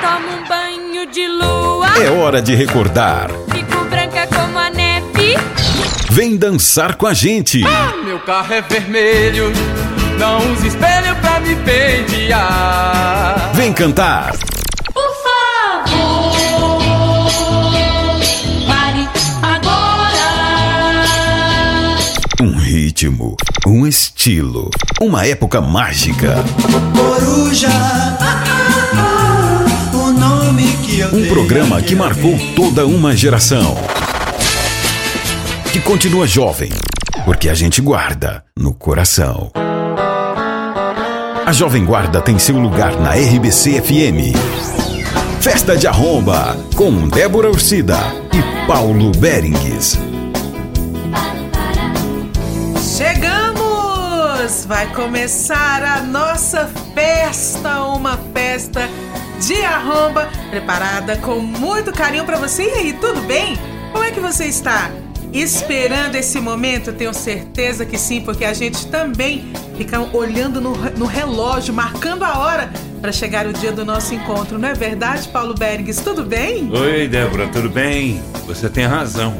tomo um banho de lua. É hora de recordar. Fico branca como a neve. Vem dançar com a gente. Ah, meu carro é vermelho, não usa espelho pra me pentear. Vem cantar. Por favor, pare agora. Um ritmo, um estilo, uma época mágica. Coruja, que eu Um programa que marcou toda uma geração. Que continua jovem, porque a gente guarda no coração. A Jovem Guarda tem seu lugar na RBC FM. Festa de Arromba, com Débora Ursida e Paulo Berengues. Chegamos! Vai começar a nossa festa, uma festa de arromba, preparada com muito carinho para você. E aí, tudo bem? Como é que você está? Esperando esse momento? Tenho certeza que sim, porque a gente também fica olhando no, no relógio, marcando a hora para chegar o dia do nosso encontro. Não é verdade, Paulo Bergs? Tudo bem? Oi, Débora, tudo bem? Você tem razão.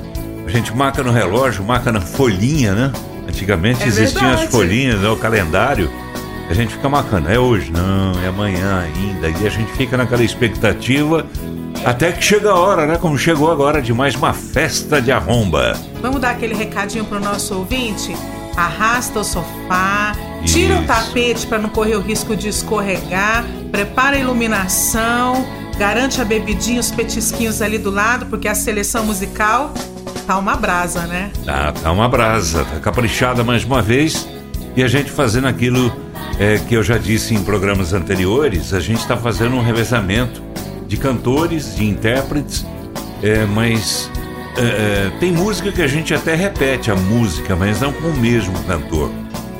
A gente marca no relógio, marca na folhinha, né? Antigamente É existiam verdade. as folhinhas, né? o calendário. A gente fica marcando, é hoje, não, é amanhã ainda. E a gente fica naquela expectativa até que chega a hora, né? Como chegou agora de mais uma festa de arromba. Vamos dar aquele recadinho pro nosso ouvinte? Arrasta o sofá, tira o Isso. tapete para não correr o risco de escorregar, prepara a iluminação, garante a bebidinha, os petisquinhos ali do lado, porque a seleção musical tá uma brasa, né? Tá, tá uma brasa, tá caprichada mais uma vez. E a gente fazendo aquilo é, que eu já disse em programas anteriores, a gente está fazendo um revezamento de cantores, de intérpretes, é, mas é, é, tem música que a gente até repete a música, mas não com o mesmo cantor.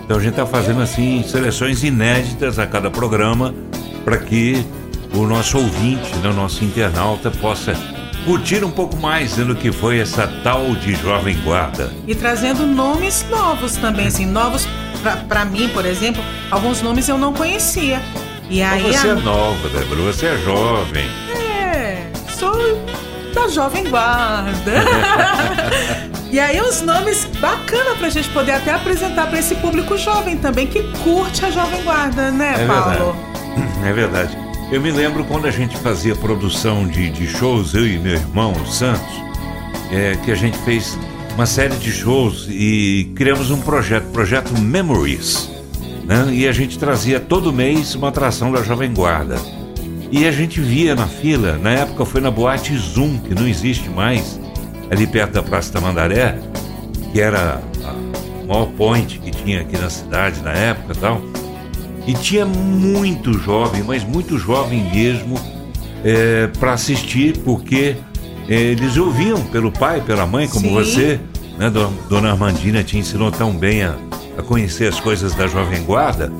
Então a gente está fazendo assim seleções inéditas a cada programa para que o nosso ouvinte, né, o nosso internauta possa curtir um pouco mais do que foi essa tal de Jovem Guarda. E trazendo nomes novos também, assim, novos pra, pra mim, por exemplo, alguns nomes eu não conhecia. E Mas aí você a- é nova, Débora, você é jovem. É, sou da Jovem Guarda. e aí os nomes bacana pra gente poder até apresentar pra esse público jovem também que curte a Jovem Guarda, né, É Paulo? verdade. É verdade. Eu me lembro quando a gente fazia produção de, de shows, eu e meu irmão, o Santos, é, que a gente fez uma série de shows e criamos um projeto, projeto Memories. Né? E a gente trazia todo mês uma atração da Jovem Guarda. E a gente via na fila, na época foi na Boate Zoom, que não existe mais, ali perto da Praça da Mandaré, que era a maior point que tinha aqui na cidade na época e tal. E tinha muito jovem, mas muito jovem mesmo, para assistir, porque é, eles ouviam pelo pai, pela mãe, como Sim. você, né? do- Dona Armandina te ensinou tão bem a, a conhecer as coisas da Jovem Guarda.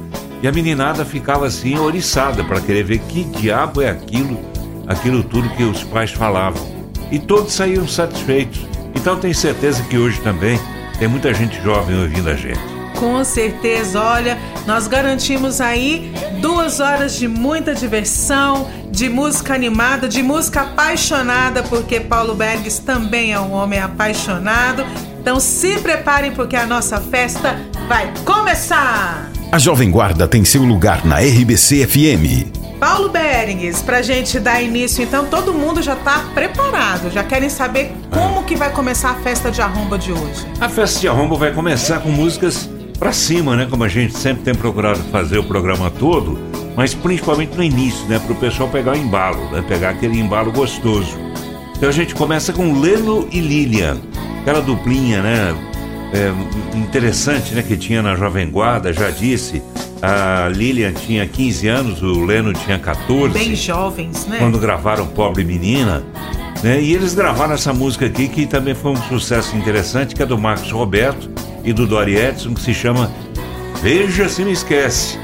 E a meninada ficava assim, oriçada, para querer ver que diabo é aquilo, aquilo tudo que os pais falavam. E todos saíram satisfeitos. Então tenho certeza que hoje também tem muita gente jovem ouvindo a gente. Com certeza, olha, nós garantimos aí duas horas de muita diversão, de música animada, de música apaixonada, porque Paulo Bergs também é um homem apaixonado. Então se preparem porque a nossa festa vai começar! A Jovem Guarda tem seu lugar na RBC FM. Paulo Berengues, pra gente dar início, então todo mundo já tá preparado, já querem saber como que vai começar a festa de arromba de hoje. A festa de arromba vai começar com músicas pra cima, né? Como a gente sempre tem procurado fazer o programa todo, mas principalmente no início, né? Pro pessoal pegar o embalo, né? Pegar aquele embalo gostoso. Então a gente começa com Leno e Lilian, aquela duplinha, né? É, interessante, né? Que tinha na Jovem Guarda, já disse. A Lilian tinha 15 anos, o Leno tinha 14 Bem jovens, né? quando gravaram Pobre Menina. Né? E eles gravaram essa música aqui, que também foi um sucesso interessante, que é do Marcos Roberto e do Dori Edson, que se chama Veja Se Me Esquece.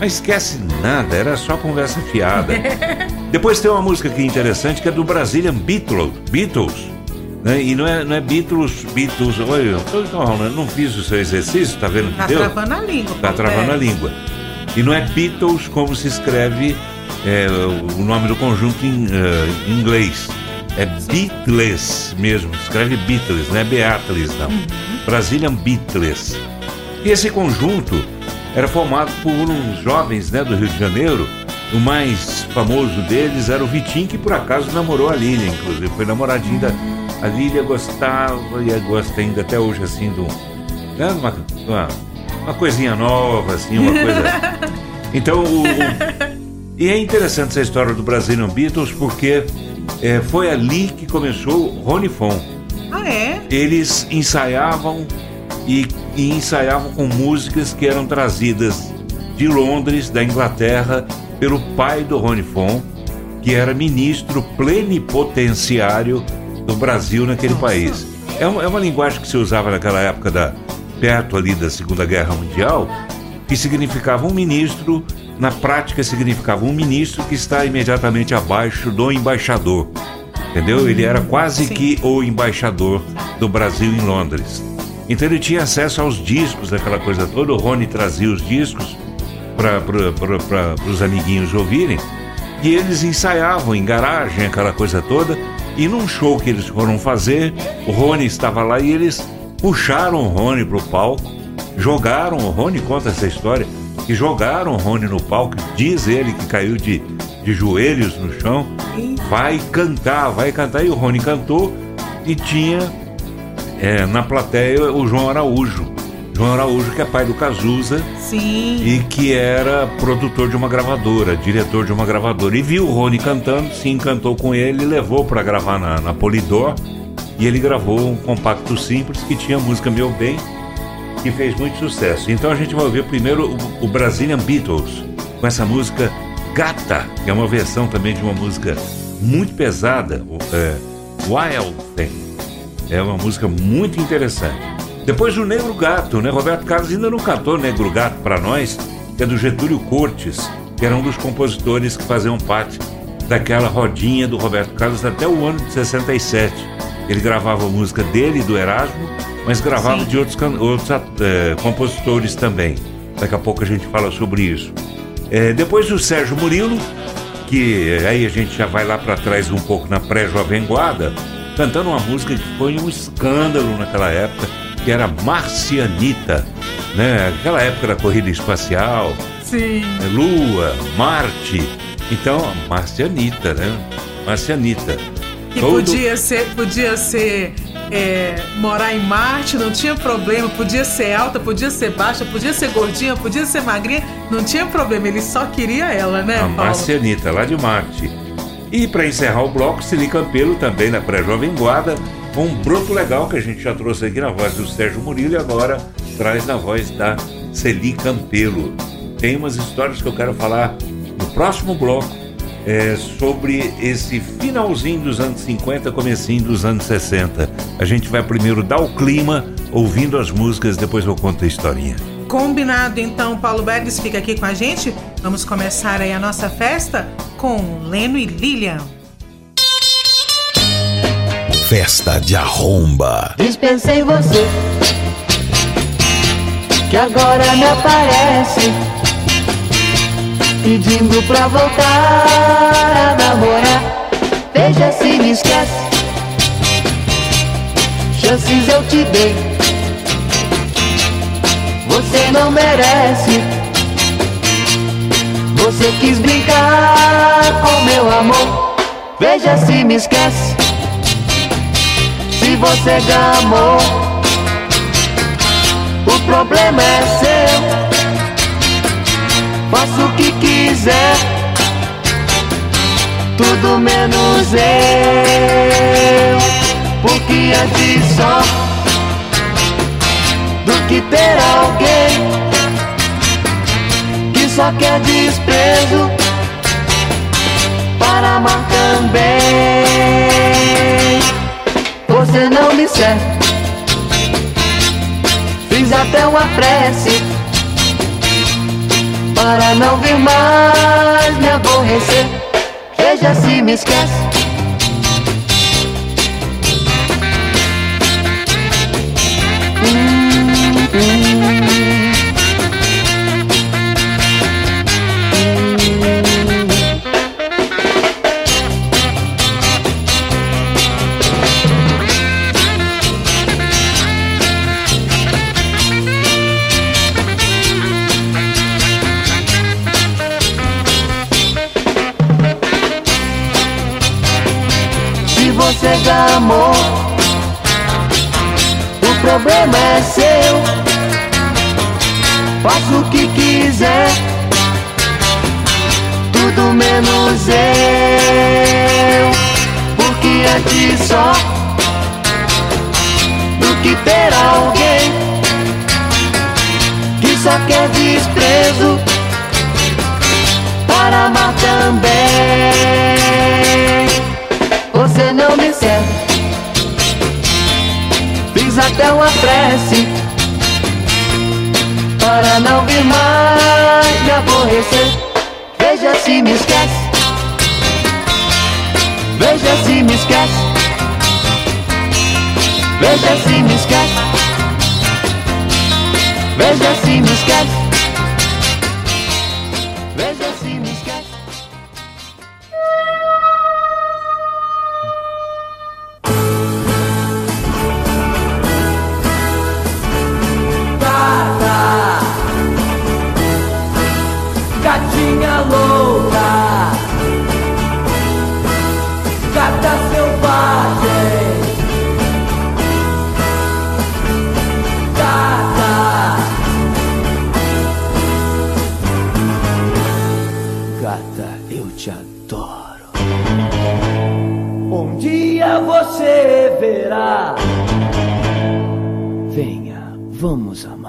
Mas esquece nada, era só conversa fiada. Depois tem uma música aqui interessante, que é do Brazilian Beatles. Beatles né? E não é, não é Beatles, Beatles. Olha, eu não, não fiz o seu exercício, tá vendo Tá deu? travando a língua. Tá travando a Bergs. língua. E não é Beatles como se escreve é, o nome do conjunto em, uh, em inglês. É Beatles mesmo, escreve Beatles, não é Beatles não. Uhum. Brazilian Beatles. E esse conjunto era formado por uns jovens né, do Rio de Janeiro. O mais famoso deles era o Vitinho, que por acaso namorou a Lília, inclusive. Foi namoradinho da. A Lília gostava e gosta ainda até hoje, assim, de um, né, uma, uma, uma coisinha nova, assim, uma coisa. Então, o, o- e é interessante essa história do Brazilian Beatles, porque é, foi ali que começou Rony Fon Ah, é? eles ensaiavam e, e ensaiavam com músicas que eram trazidas de Londres, da Inglaterra, pelo pai do Rony Fon, que era ministro plenipotenciário do Brasil naquele país. É uma, é uma linguagem que se usava naquela época da perto ali da Segunda Guerra Mundial, que significava um ministro, na prática significava um ministro que está imediatamente abaixo do embaixador. Entendeu? Ele era quase Sim. que o embaixador do Brasil em Londres. Então ele tinha acesso aos discos, aquela coisa toda. O Rony trazia os discos para os amiguinhos ouvirem. E eles ensaiavam em garagem, aquela coisa toda. E num show que eles foram fazer, o Rony estava lá e eles puxaram o Rony pro palco, jogaram o Rony, conta essa história, que jogaram o Rony no palco, diz ele que caiu de, de joelhos no chão, vai cantar, vai cantar. E o Rony cantou e tinha é, na plateia o João Araújo. João Araújo, que é pai do Cazuza Sim. e que era produtor de uma gravadora, diretor de uma gravadora. E viu o Rony cantando, se encantou com ele e levou para gravar na, na Polydor. E ele gravou um compacto simples que tinha música Meu Bem, que fez muito sucesso. Então a gente vai ouvir primeiro o, o Brazilian Beatles, com essa música Gata, que é uma versão também de uma música muito pesada, é, Wild Thing. É uma música muito interessante. Depois o Negro Gato, né? Roberto Carlos ainda não cantou Negro Gato para nós, que é do Getúlio Cortes, que era um dos compositores que faziam parte daquela rodinha do Roberto Carlos até o ano de 67. Ele gravava música dele e do Erasmo, mas gravava Sim. de outros, outros eh, compositores também. Daqui a pouco a gente fala sobre isso. Eh, depois o Sérgio Murilo, que eh, aí a gente já vai lá para trás um pouco na pré-jovem guarda, cantando uma música que foi um escândalo naquela época, que era Marcianita, né? Aquela época da corrida espacial, Sim. né? Lua, Marte. Então, Marcianita, né? Marcianita. Que Todo- podia ser, podia ser é, morar em Marte, não tinha problema. Podia ser alta, podia ser baixa, podia ser gordinha, podia ser magrinha, não tinha problema. Ele só queria ela, né, A Paulo? Marcianita, lá de Marte. E para encerrar o bloco, Celi Campelo, também na pré-jovem guarda, com um broto legal que a gente já trouxe aqui na voz do Sérgio Murilo e agora traz na voz da Celi Campelo. Tem umas histórias que eu quero falar no próximo bloco é, sobre esse finalzinho dos anos 50, comecinho dos anos 60. A gente vai primeiro dar o clima, ouvindo as músicas, depois eu conto a historinha. Combinado, então, Paulo Berges fica aqui com a gente. Vamos começar aí a nossa festa com Leno e Lilian. Festa de arromba. Dispensei você Que agora me aparece Pedindo pra voltar a namorar. Veja se me esquece. Chances eu te dei. Você não merece. Você quis brincar com meu amor. Veja se me esquece. Se você gamou, o problema é seu. Faça o que quiser, tudo menos eu. Porque antes só do que ter alguém que só quer desprezo para amar também. Você não me serve. Fiz até uma prece para não vir mais me aborrecer. Veja se me esquece. Hum, hum. Você gamou, o problema é seu. Faça o que quiser, tudo menos eu. Porque antes só do que ter alguém que só quer desprezo para amar também. Você não me serve. Fiz até uma prece para não vir mais me aborrecer. Veja se me esquece. Veja se me esquece. Veja se me esquece. Veja se me esquece. Gata, eu te adoro. Um dia você verá. Venha, vamos amar.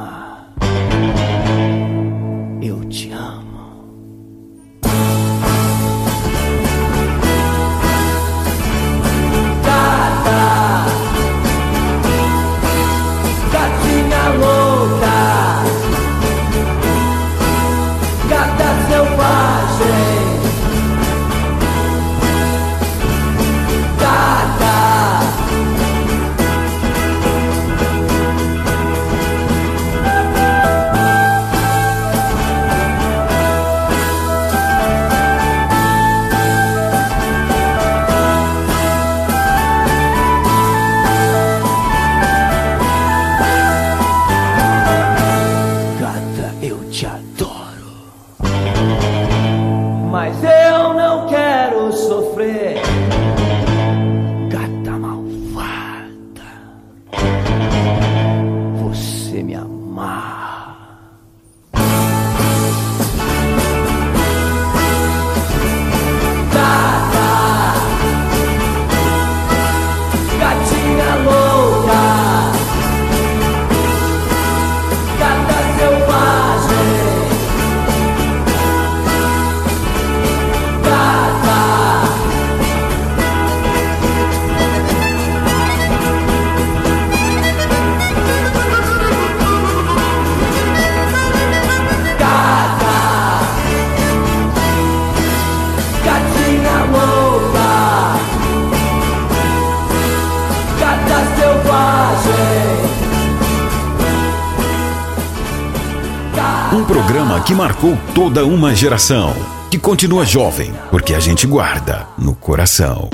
Que marcou toda uma geração. Que continua jovem, porque a gente guarda no coração.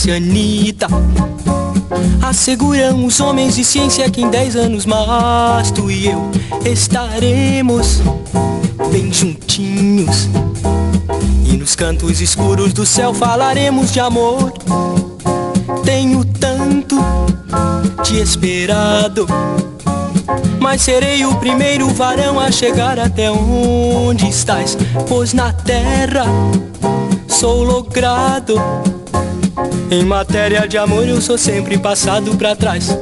Marcianita. Asseguram os homens de ciência que em dez anos mais tu e eu estaremos bem juntinhos. E nos cantos escuros do céu falaremos de amor. Tenho tanto te esperado. Mas serei o primeiro varão a chegar até onde estás, pois na terra sou logrado. Em matéria de amor eu sou sempre passado pra trás.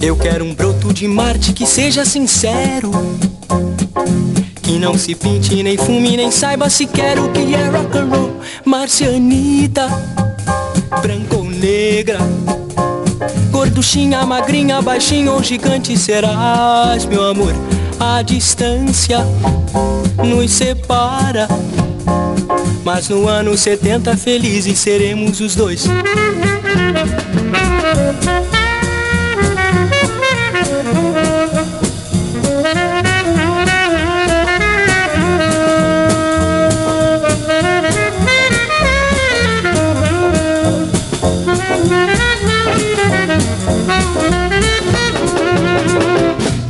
Eu quero um broto de Marte que seja sincero. Que não se pinte, nem fume, nem saiba se quer o que é rock and roll. Marcianita, branca ou negra. Gorduchinha, magrinha, baixinha ou gigante serás, meu amor. A distância nos separa. Mas no ano 70 felizes seremos os dois.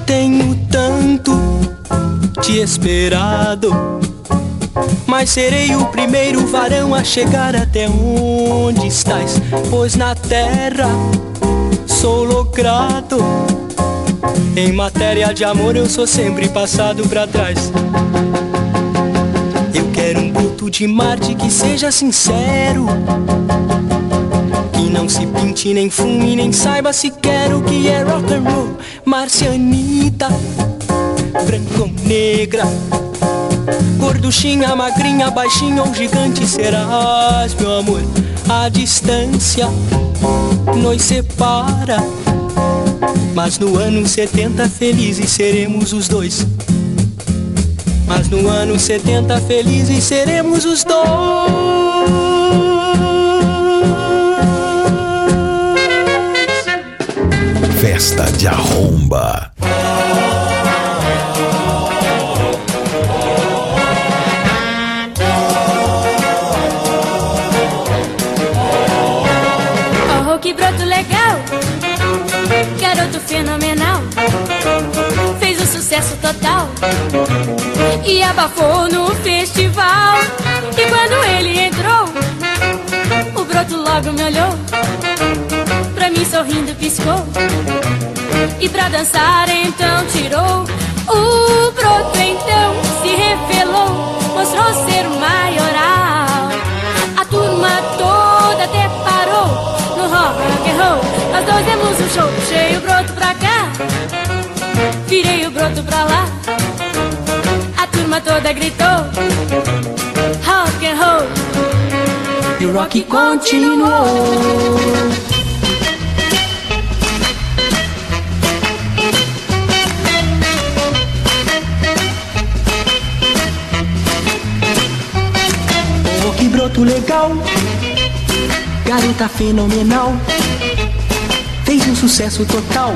Tenho tanto te esperado. Mas serei o primeiro varão a chegar até onde estás, pois na terra sou logrado. Em matéria de amor eu sou sempre passado pra trás. Eu quero um bruto de Marte que seja sincero. Que não se pinte, nem fume, nem saiba se quer o que é rock and roll. Marcianita, branca ou negra. Gorduchinha, magrinha, baixinha ou gigante serás, meu amor. A distância nos separa. Mas no ano 70 felizes seremos os dois. Mas no ano 70 felizes seremos os dois. Festa de arromba. Fenomenal, fez um sucesso total e abafou no festival. E quando ele entrou, o broto logo me olhou, pra mim sorrindo piscou e pra dançar então tirou. O broto então se revelou, mostrou ser maioral. A turma toda até parou no rock and roll. Nós dois demos um show, puxei o broto pra cá, virei o broto pra lá. A turma toda gritou rock and roll. E o rock continuou. Broto legal, garota fenomenal, sucesso total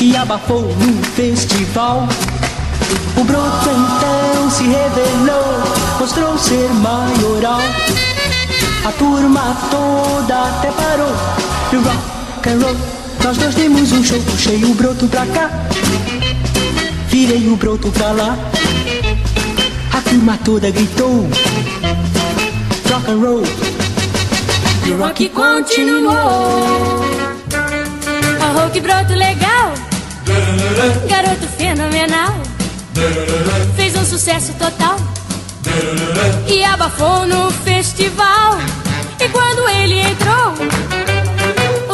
e abafou no festival. O broto então se revelou, mostrou ser maioral. A turma toda até parou e o rock and roll. Nós dois demos um show, puxei o broto pra cá, virei o broto pra lá. A turma toda gritou rock and roll. E o rock continuou. Que broto legal, garoto fenomenal, fez um sucesso total e abafou no festival. E quando ele entrou,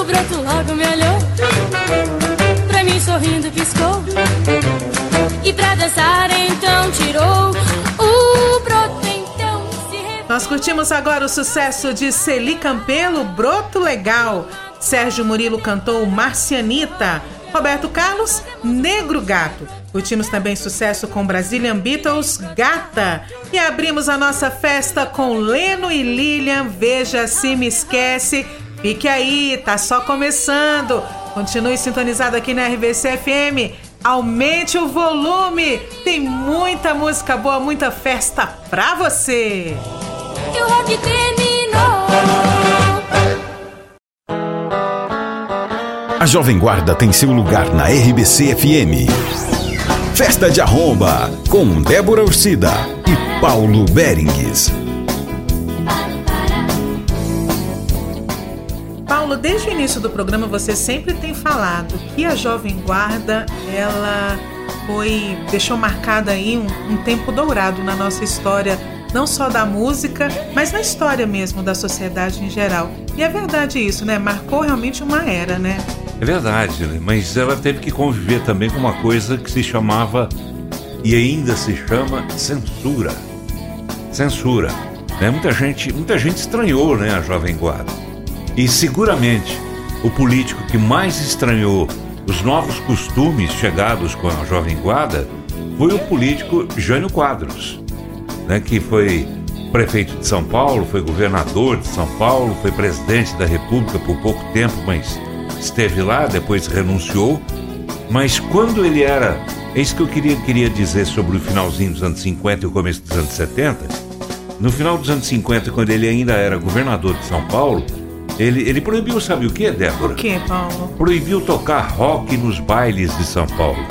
o broto logo me olhou, pra mim sorrindo piscou. E pra dançar então tirou o broto então se. Nós curtimos agora o sucesso de Celi Campelo, Broto Legal. Sérgio Murilo cantou Marcianita. Roberto Carlos, Negro Gato. Curtimos também sucesso com Brazilian Beatles, Gata. E abrimos a nossa festa com Leno e Lilian, Veja Se Me Esquece. Fique aí, tá só começando. Continue sintonizado aqui na RVC FM. Aumente o volume. Tem muita música boa, muita festa pra você. E A Jovem Guarda tem seu lugar na RBC FM. Festa de Arromba, com Débora Ursida e Paulo Berengues. Paulo, desde o início do programa você sempre tem falado que a Jovem Guarda ela foi deixou marcado aí um, um tempo dourado na nossa história, não só da música, mas na história mesmo da sociedade em geral. E é verdade isso, né? Marcou realmente uma era, né? É verdade, né? mas ela teve que conviver também com uma coisa que se chamava e ainda se chama censura. Censura. Né? Muita gente, muita gente estranhou, né, a Jovem Guarda. E seguramente o político que mais estranhou os novos costumes chegados com a Jovem Guarda foi o político Jânio Quadros, né, que foi prefeito de São Paulo, foi governador de São Paulo, foi presidente da República por pouco tempo, mas esteve lá, depois renunciou. Mas quando ele era. É isso que eu queria, queria dizer sobre o finalzinho dos anos 50 e o começo dos anos 70. No final dos anos 50, quando ele ainda era governador de São Paulo, ele, ele proibiu, sabe o que, Débora? Por que, Paulo? Proibiu tocar rock nos bailes de São Paulo.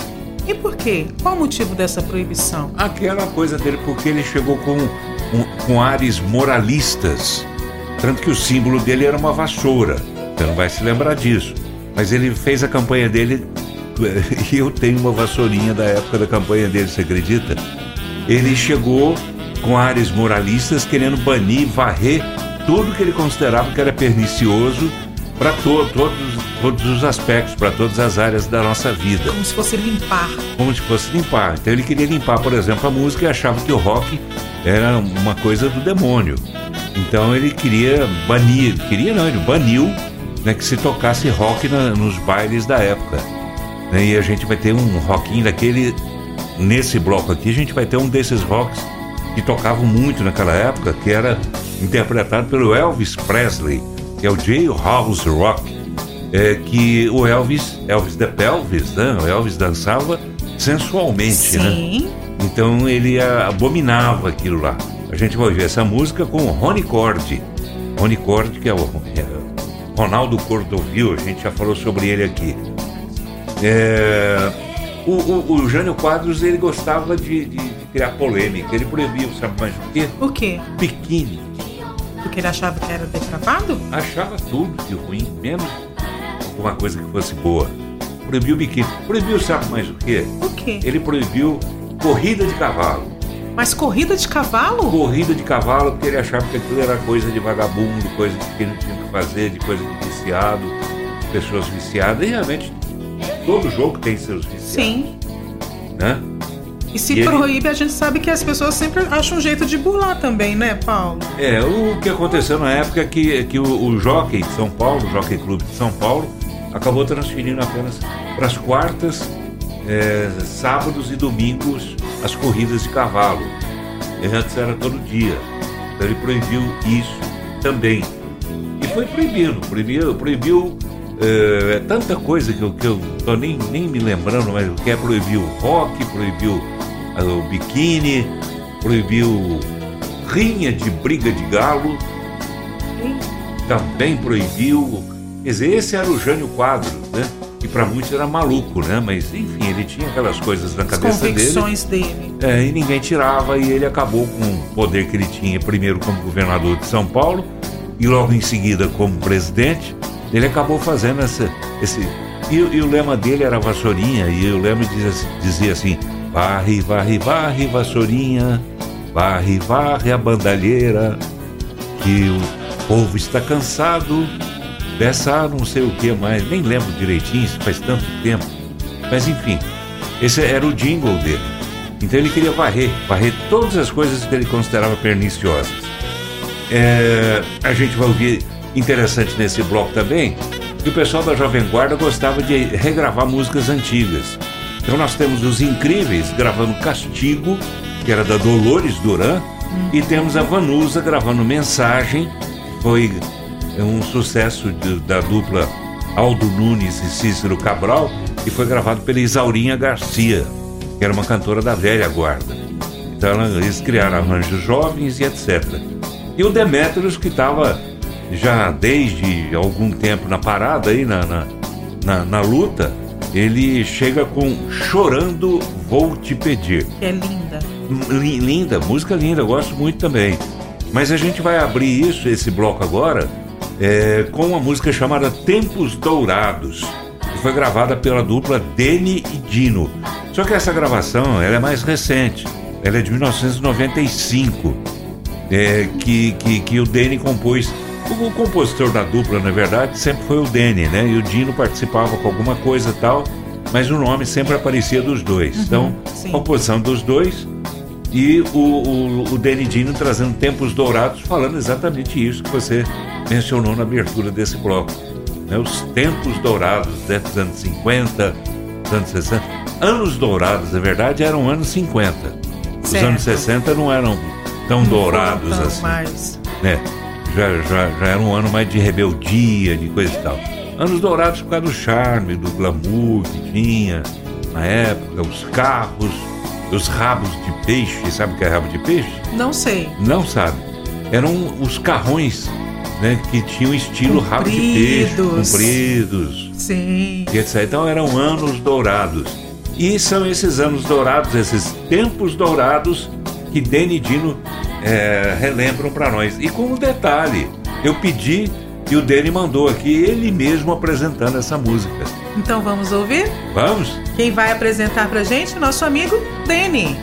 Quê? Qual o motivo dessa proibição? Aquela coisa dele, porque ele chegou com, um, com ares moralistas. Tanto que o símbolo dele era uma vassoura. Você não vai se lembrar disso. Mas ele fez a campanha dele. E eu tenho uma vassourinha da época da campanha dele, você acredita? Ele chegou com ares moralistas, querendo banir, varrer tudo que ele considerava que era pernicioso para to todos, todos os aspectos, para todas as áreas da nossa vida. Como se fosse limpar. Como se fosse limpar. Então ele queria limpar, por exemplo, a música e achava que o rock era uma coisa do demônio. Então ele queria banir, queria não, ele baniu né, que se tocasse rock na, nos bailes da época. Né, e a gente vai ter um rockinho daquele. Nesse bloco aqui, a gente vai ter um desses rocks que tocavam muito naquela época, que era interpretado pelo Elvis Presley, que é o Jailhouse Rock. É, que o Elvis, Elvis the Pelvis, né? O Elvis dançava sensualmente, Sim. né? Então ele abominava aquilo lá. A gente vai ouvir essa música com o Rony Cord. Rony Cord, que é o é, Ronaldo Cordovil, a gente já falou sobre ele aqui. É, o, o, o Jânio Quadros ele gostava de, de, de criar polêmica. Ele proibia, sabe mais o quê? O quê? Biquíni. Porque ele achava que era depravado? Achava tudo de ruim, menos alguma coisa que fosse boa. Proibiu o biquíni. Proibiu, sabe mais o quê? O quê? Ele proibiu corrida de cavalo. Mas corrida de cavalo? Corrida de cavalo, porque ele achava que aquilo era coisa de vagabundo, coisa de quem não tinha que fazer, de coisa de viciado, pessoas viciadas. E realmente, todo jogo tem seus viciados. Sim. Né? E se E ele- proíbe, a gente sabe que as pessoas sempre acham um jeito de burlar também, né, Paulo? É, o que aconteceu na época é que, que o, o Jockey de São Paulo, o Jockey Clube de São Paulo, acabou transferindo apenas para as quartas, é, sábados e domingos as corridas de cavalo. E antes era todo dia. Então ele proibiu isso também. E foi proibindo, proibiu, proibiu é, tanta coisa que eu, que eu tô nem, nem me lembrando, mas o que é proibiu o rock, proibiu o biquíni, proibiu rinha de briga de galo, também proibiu. Quer dizer, esse era o Jânio Quadros, né? Que para muitos era maluco, né? Mas enfim, ele tinha aquelas coisas na As cabeça dele. convicções dele. É, e ninguém tirava, e ele acabou com o poder que ele tinha, primeiro como governador de São Paulo, e logo em seguida como presidente. Ele acabou fazendo essa, esse. E, e o lema dele era vassourinha, e o lema dizia, dizia assim: varre, varre, varre, vassourinha, Varre, varre a bandalheira, que o povo está cansado dessa não sei o que mais, nem lembro direitinho, faz tanto tempo. Mas enfim, esse era o jingle dele. Então ele queria varrer, varrer todas as coisas que ele considerava perniciosas. É, a gente vai ouvir interessante nesse bloco também que o pessoal da Jovem Guarda gostava de regravar músicas antigas. Então nós temos os Incríveis gravando Castigo, que era da Dolores Duran, e temos a Vanusa gravando Mensagem, foi um sucesso de, da dupla Aldo Nunes e Cícero Cabral, e foi gravado pela Isaurinha Garcia, que era uma cantora da velha guarda. Então eles criaram arranjos jovens e etc. E o Demetrios, que estava já desde algum tempo na parada aí, na, na, na, na luta, ele chega com Chorando Vou Te Pedir. É linda. Li- Linda, música linda, gosto muito também. Mas a gente vai abrir isso, esse bloco agora, é, com uma música chamada Tempos Dourados, que foi gravada pela dupla Deni e Dino. Só que essa gravação ela é mais recente, ela é de 1995, é, que, que, que o Deni compôs. O, compositor da dupla, na verdade, sempre foi o Deni, né? E o Dino participava com alguma coisa e tal, mas o nome sempre aparecia dos dois. então, sim. composição dos dois e o, o, o Danny Dino trazendo Tempos Dourados, falando exatamente isso que você mencionou na abertura desse bloco. né? Os tempos dourados né, dos anos 50, dos anos 60. Anos dourados, na verdade, eram anos 50. Os Certo. anos 60 não eram tão dourados Não assim mais. né? Já, já, já era um ano mais de rebeldia, de coisa e tal. Anos dourados por causa do charme, do glamour que tinha na época, os carros, os rabos de peixe, sabe o que é rabo de peixe? Não sei. Não sabe. Eram os carrões né, que tinham estilo rabo de peixe, Compridos. compridos, Sim. e etc. Então eram anos dourados. E são esses anos dourados, esses tempos dourados que Deni e Dino é, relembram para nós. E com um detalhe, eu pedi e o Deni mandou aqui ele mesmo apresentando essa música. Então vamos ouvir? Vamos? Quem vai apresentar pra gente? Nosso amigo Deni.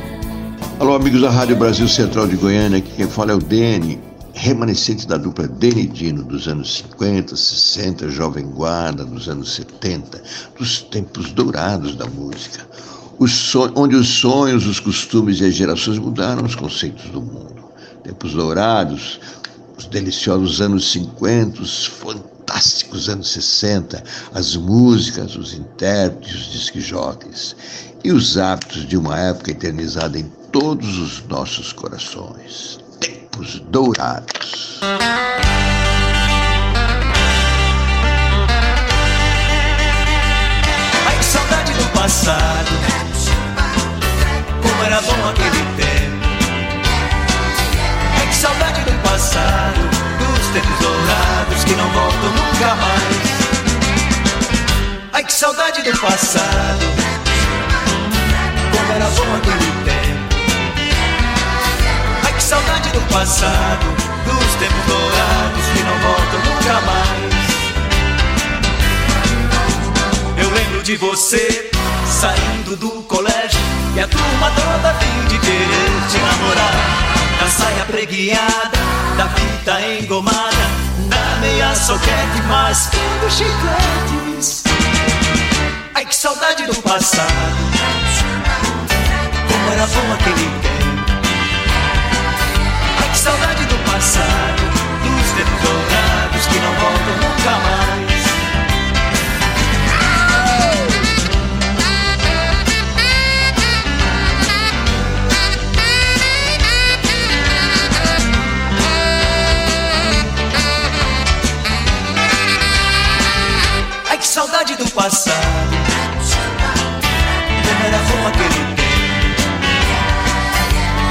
Alô, amigos da Rádio Brasil Central de Goiânia, aqui quem fala é o Dene, remanescente da dupla Dene Dino dos anos 50, 60, Jovem Guarda dos anos 70, dos tempos dourados da música, os son- onde os sonhos, os costumes e as gerações mudaram os conceitos do mundo. Tempos dourados, os deliciosos anos 50, os fantásticos anos 60, as músicas, os intérpretes, os disc-jockeys e os hábitos de uma época eternizada em todos os nossos corações. Tempos dourados. Ai, que saudade do passado. Como era bom aquele passado. Dos tempos dourados que não voltam nunca mais. Ai, que saudade do passado. Como era bom aquele tempo. Ai, que saudade do passado. Dos tempos dourados que não voltam nunca mais. Eu lembro de você saindo do colégio e a turma toda fim de querer te namorar. Na saia preguiada, da fita engomada, da meia soquete, mas dos chicletes. Ai que saudade do passado, como era bom aquele tempo. Ai que saudade do passado, dos tempos saudade do passado. Como era bom aquele tempo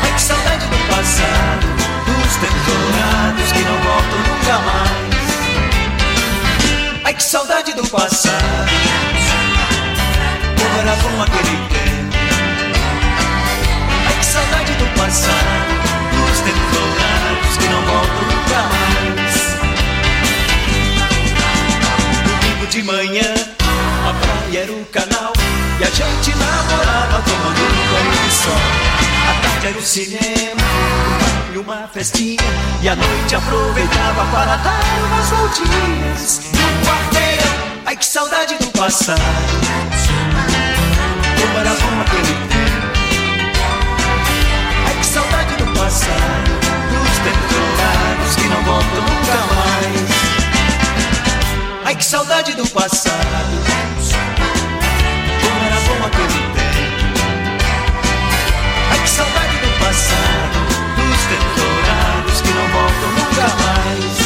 Ai que saudade do passado Dos tempos que não voltam nunca mais. Ai que saudade do passado. Como era bom aquele tempo Ai que saudade do passado Dos tempos que não voltam de manhã, a praia era o canal E a gente namorava tomando um banho de sol À tarde era o cinema, e uma festinha e a noite aproveitava para dar umas voltinhas no quarteirão. Ai que saudade do passado, como era bom aquele tempo. Ai que saudade do passado, dos tempos dourados que não voltam nunca mais. Ai que saudade do passado, como era bom aquele tempo. Ai que saudade do passado, dos tempos dourados que não voltam nunca mais.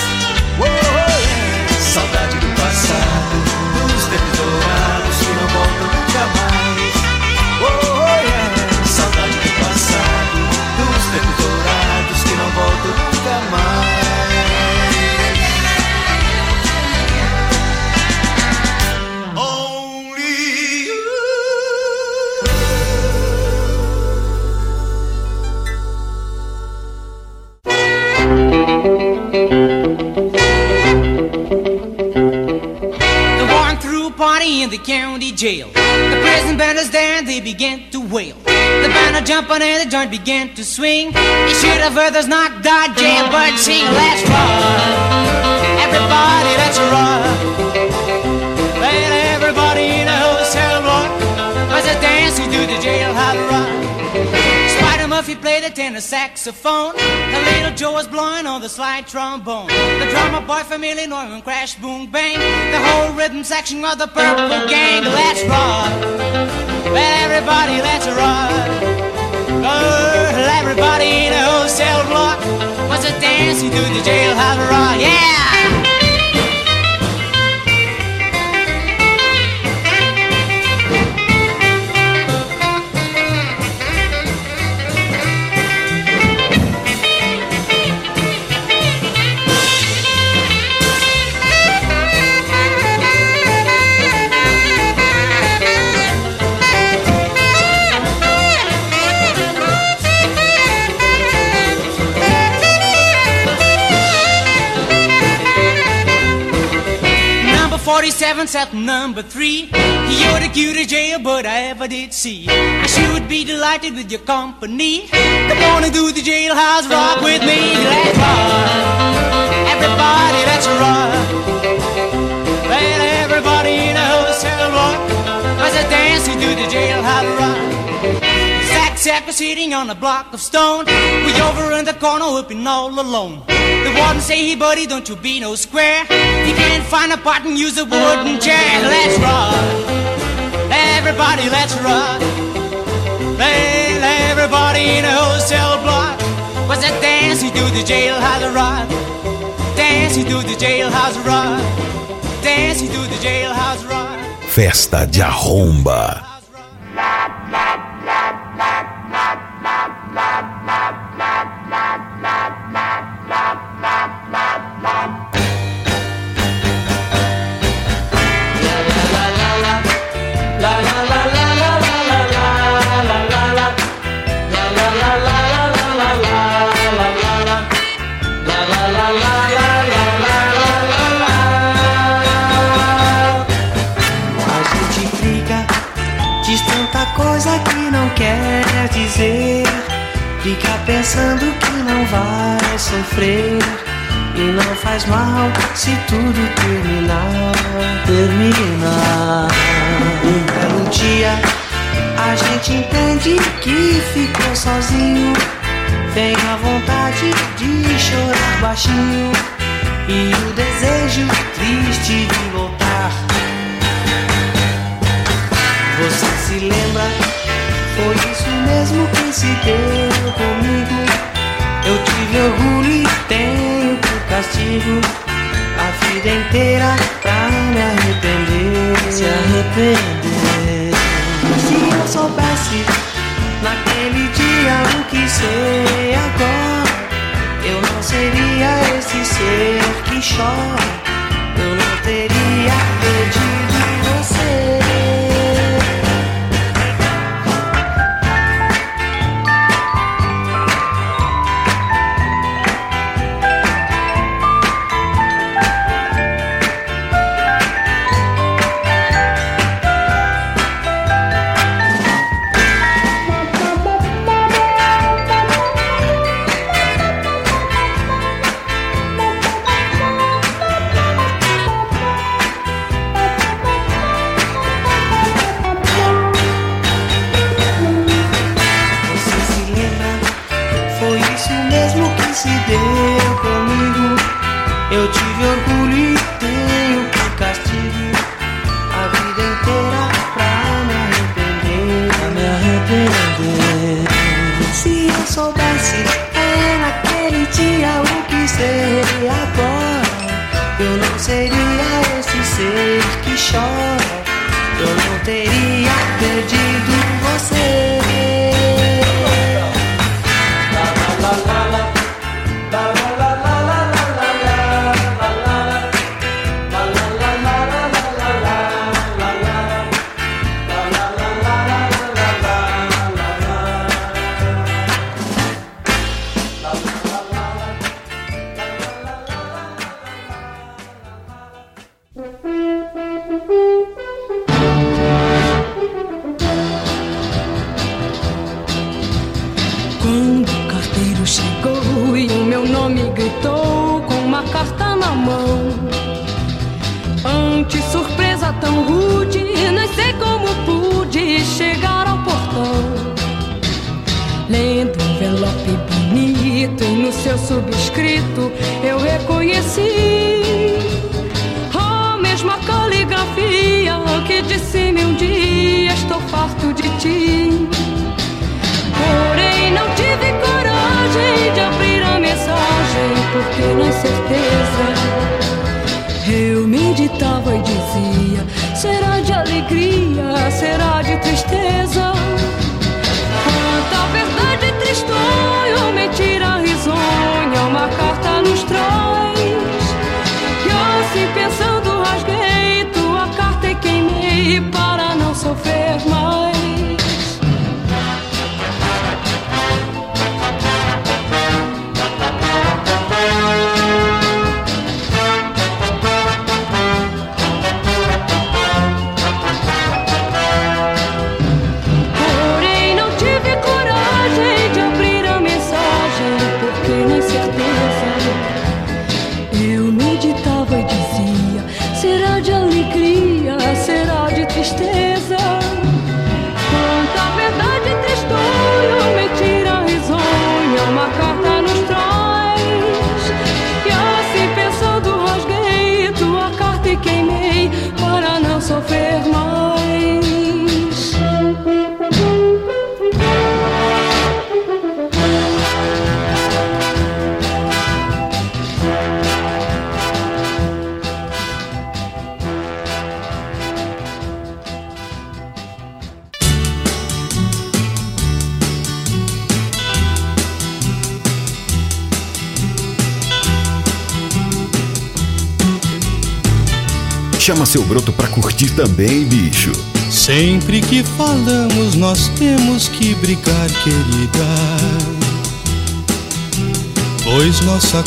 Jail. The prison band is there and they began to wail. The banner jumping and the joint began to swing. You should have heard those knocked out birds sing. Let's rock. Everybody, let's rock. Tenor saxophone. The little Joe was blowing on the slide trombone. The drummer boy from Illinois went crash, boom, bang. The whole rhythm section of the Purple Gang. Let's rock. Well, everybody, let's rock. Girl, everybody in the cell block was a dancing to the jailhouse rock. Yeah! 47 sat number 3. You're the cutest jailbird I ever did see. I should be delighted with your company. Come on and do the jailhouse rock with me. Let's rock. Everybody, let's rock. Well, everybody in the cell rock. A dancing to the jailhouse rock. Zack was sitting on a block of stone. We over in the corner, whipping all alone. The warden say, hey buddy, don't you be no square. If you can't find a button, use a wooden chair. Let's rock. Everybody, let's rock. Well, everybody in a cell block was a dancing to the jailhouse rock. Dancing to the jailhouse rock. Dancing to the jailhouse rock. Festa de arromba. Pensando que não vai sofrer. E não faz mal se tudo terminar. Terminar. Um belo dia, a gente entende que ficou sozinho. Vem a vontade de chorar baixinho. E o desejo triste de voltar. Você se lembra? Foi isso mesmo que se deu comigo. Eu tive orgulho e tenho por castigo a vida inteira pra me arrepender. Se arrepender. Se eu soubesse naquele dia o que sei agora, eu não seria esse ser que chora. Eu não teria perdido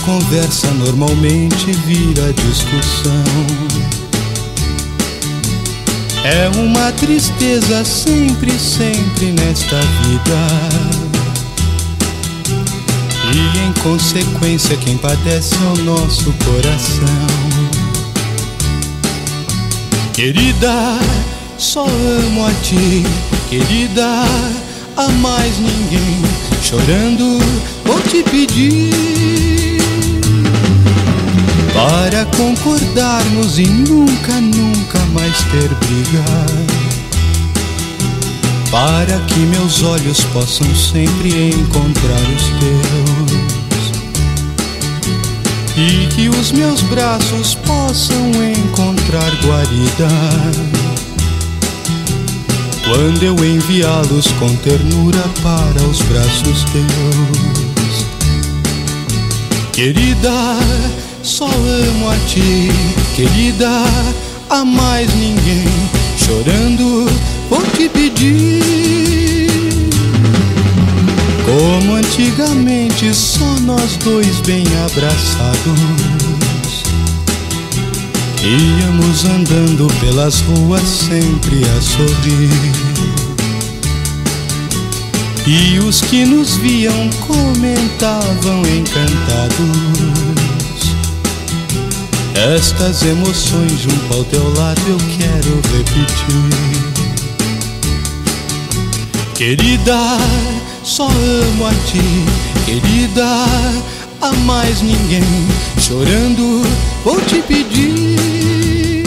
conversa normalmente vira discussão. É uma tristeza sempre, sempre nesta vida. E em consequência, quem padece é o nosso coração. Querida, só amo a ti, querida, a mais ninguém. Chorando, vou te pedir para concordarmos e nunca, nunca mais ter brigado, Para que meus olhos possam sempre encontrar os teus e que os meus braços possam encontrar guarida. Quando eu enviá-los com ternura para os braços teus, querida. Só amo a ti, querida, a mais ninguém. Chorando, vou te pedir. Como antigamente, só nós dois bem abraçados. Íamos andando pelas ruas sempre a sorrir. E os que nos viam comentavam encantados estas emoções junto ao teu lado eu quero repetir. Querida, só amo a ti, querida, a mais ninguém. Chorando, vou te pedir.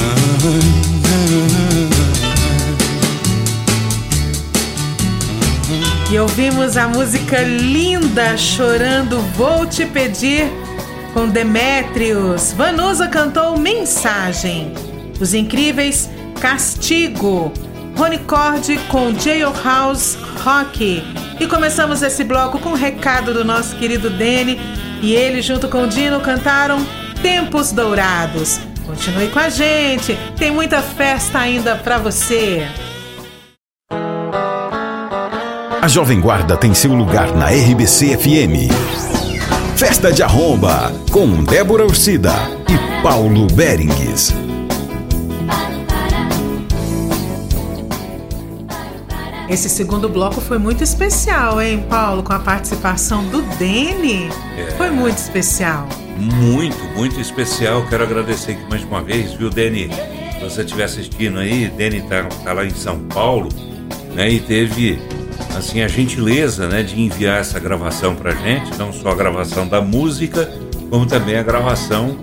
Ah, E ouvimos a música linda Chorando Vou Te Pedir com Demétrios. Vanusa cantou Mensagem. Os Incríveis Castigo. Rony Cord com Jailhouse Rock. E começamos esse bloco com um recado do nosso querido Dene. E ele, junto com o Dino, cantaram Tempos Dourados. Continue com a gente, tem muita festa ainda para você. A Jovem Guarda tem seu lugar na RBC FM. Festa de Arromba, com Débora Ursida e Paulo Berengues. Esse segundo bloco foi muito especial, hein, Paulo? Com a participação do Dene. É. Foi muito especial. Muito, muito especial. Quero agradecer aqui mais uma vez, viu, Dene? Se você estiver assistindo aí, Dene tá, tá lá em São Paulo, né? E teve assim a gentileza, né, de enviar essa gravação pra gente, não só a gravação da música, como também a gravação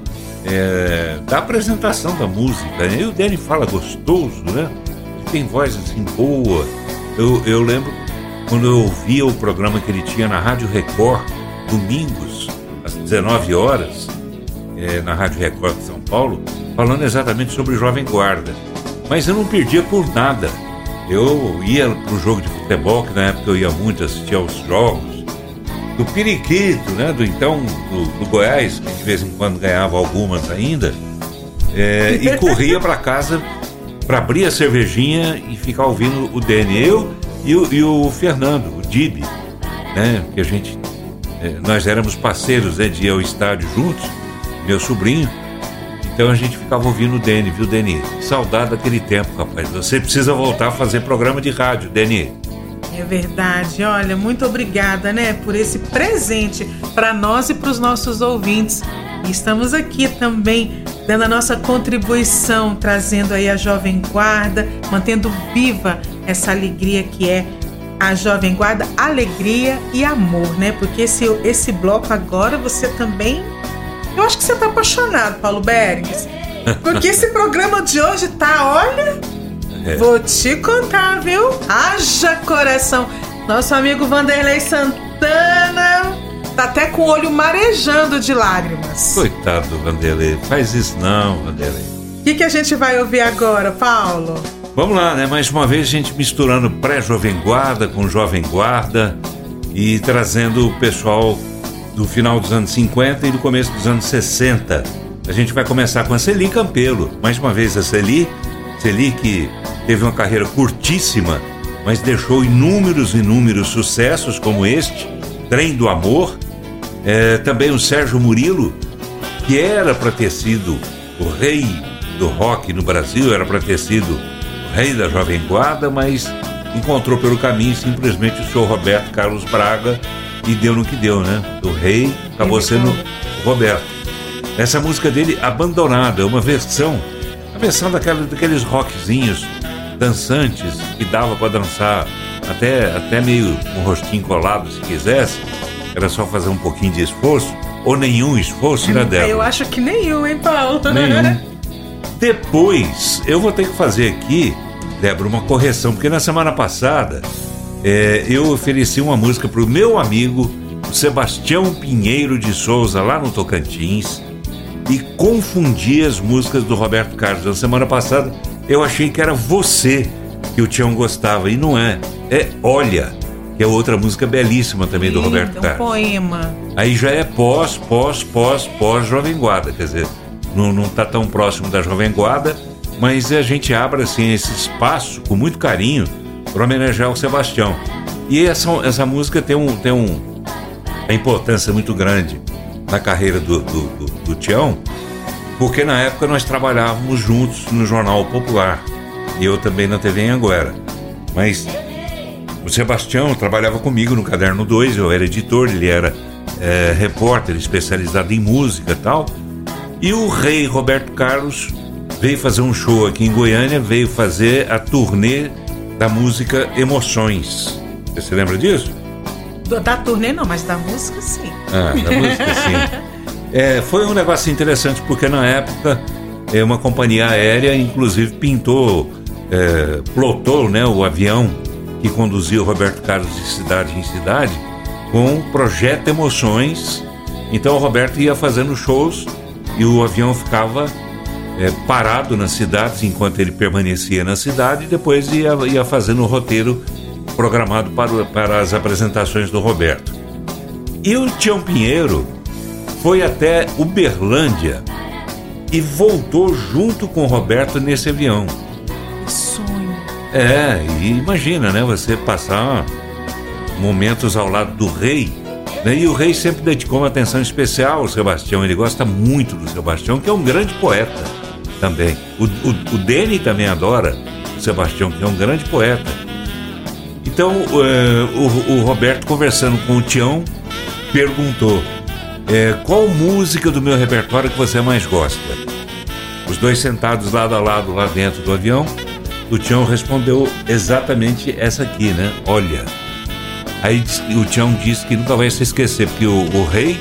é, da apresentação da música. E o Dene fala gostoso, né? Tem voz assim boa. Eu, eu lembro quando eu ouvia o programa que ele tinha na Rádio Record, domingos, às 19 horas, é, na Rádio Record de São Paulo, falando exatamente sobre Jovem Guarda. Mas eu não perdia por nada. Eu ia pro jogo de futebol, que na época eu ia muito assistir aos jogos, do Periquito, né? Do então do, do Goiás, que de vez em quando ganhava algumas ainda, é, e corria para casa para abrir a cervejinha e ficar ouvindo o Dani. Eu e o, e o Fernando, o Dib, né? Que a gente. É, nós éramos parceiros né, de ir ao estádio juntos, meu sobrinho. Então a gente ficava ouvindo o Deni, viu, Deni? Saudade daquele tempo, rapaz. Você precisa voltar a fazer programa de rádio, Deni. É verdade. Olha, muito obrigada, né, por esse presente para nós e para os nossos ouvintes. Estamos aqui também dando a nossa contribuição, trazendo aí a Jovem Guarda, mantendo viva essa alegria que é a Jovem Guarda, alegria e amor, né? Porque esse, esse bloco agora você também. Eu acho que você tá apaixonado, Paulo Bergs. Porque esse programa de hoje tá, olha. É. Vou te contar, viu? Haja coração. Nosso amigo Vanderlei Santana tá até com o olho marejando de lágrimas. Coitado do Vanderlei. Faz isso não, Vanderlei. O que, que a gente vai ouvir agora, Paulo? Vamos lá, né? Mais uma vez a gente misturando pré-jovem guarda com jovem guarda e trazendo o pessoal do final dos anos 50 e do começo dos anos 60. A gente vai começar com a Celi Campelo. Mais uma vez a Celi, Celi que teve uma carreira curtíssima, mas deixou inúmeros, inúmeros sucessos como este, Trem do Amor. É, também o Sérgio Murilo, que era para ter sido o rei do rock no Brasil, era para ter sido o rei da Jovem Guarda, mas encontrou pelo caminho simplesmente o senhor Roberto Carlos Braga e deu no que deu, né? O rei acabou sendo o Roberto. Essa música dele, Abandonada, é uma versão, a versão daquela, daqueles rockzinhos dançantes que dava para dançar até, até meio com o rostinho colado se quisesse. Era só fazer um pouquinho de esforço, ou nenhum esforço, né, Débora? Eu acho que nenhum, hein, Paulo? Nenhum. Depois, eu vou ter que fazer aqui, Débora, uma correção, porque na semana passada é, eu ofereci uma música para o meu amigo Sebastião Pinheiro de Souza, lá no Tocantins, e confundi as músicas do Roberto Carlos. Na semana passada eu achei que era você que o Tião gostava, e não é. É Olha, que é outra música belíssima também Lindo, do Roberto Carlos. Um poema. Aí já é pós, pós, pós, pós Jovem Guarda, quer dizer, não, não tá tão próximo da Jovem Guarda, mas a gente abre assim esse espaço com muito carinho para homenagear o Sebastião. E essa, essa música tem, um, tem um, uma importância muito grande na carreira do, do, do, do Tião, porque na época nós trabalhávamos juntos no Jornal Popular e eu também na TV Anguera. Mas o Sebastião trabalhava comigo no Caderno 2, eu era editor, ele era é, repórter especializado em música e tal. E o rei Roberto Carlos veio fazer um show aqui em Goiânia, veio fazer a turnê da música Emoções. Você se lembra disso? Da turnê não, mas da música sim. Ah, da música sim. É, foi um negócio interessante porque na época é, uma companhia aérea inclusive pintou, é, plotou né, o avião que conduzia o Roberto Carlos de cidade em cidade com o projeto Emoções. Então o Roberto ia fazendo shows e o avião ficava é, parado nas cidades enquanto ele permanecia na cidade e depois ia, ia fazendo o roteiro programado para, o- para as apresentações do Roberto. E o Tião Pinheiro foi até Uberlândia e voltou junto com o Roberto nesse avião. Que sonho. É, e imagina, né? Você passar momentos ao lado do rei. Né? E o rei sempre dedicou uma atenção especial ao Sebastião. Ele gosta muito do Sebastião, que é um grande poeta também. O, o, o Dene também adora o Sebastião, que é um grande poeta. Então, eh, o, o Roberto, conversando com o Tião, perguntou: eh, qual música do meu repertório que você mais gosta? Os dois sentados lado a lado lá dentro do avião, o Tião respondeu exatamente essa aqui, né? Olha. Aí o Tião disse que nunca vai se esquecer, porque o, o rei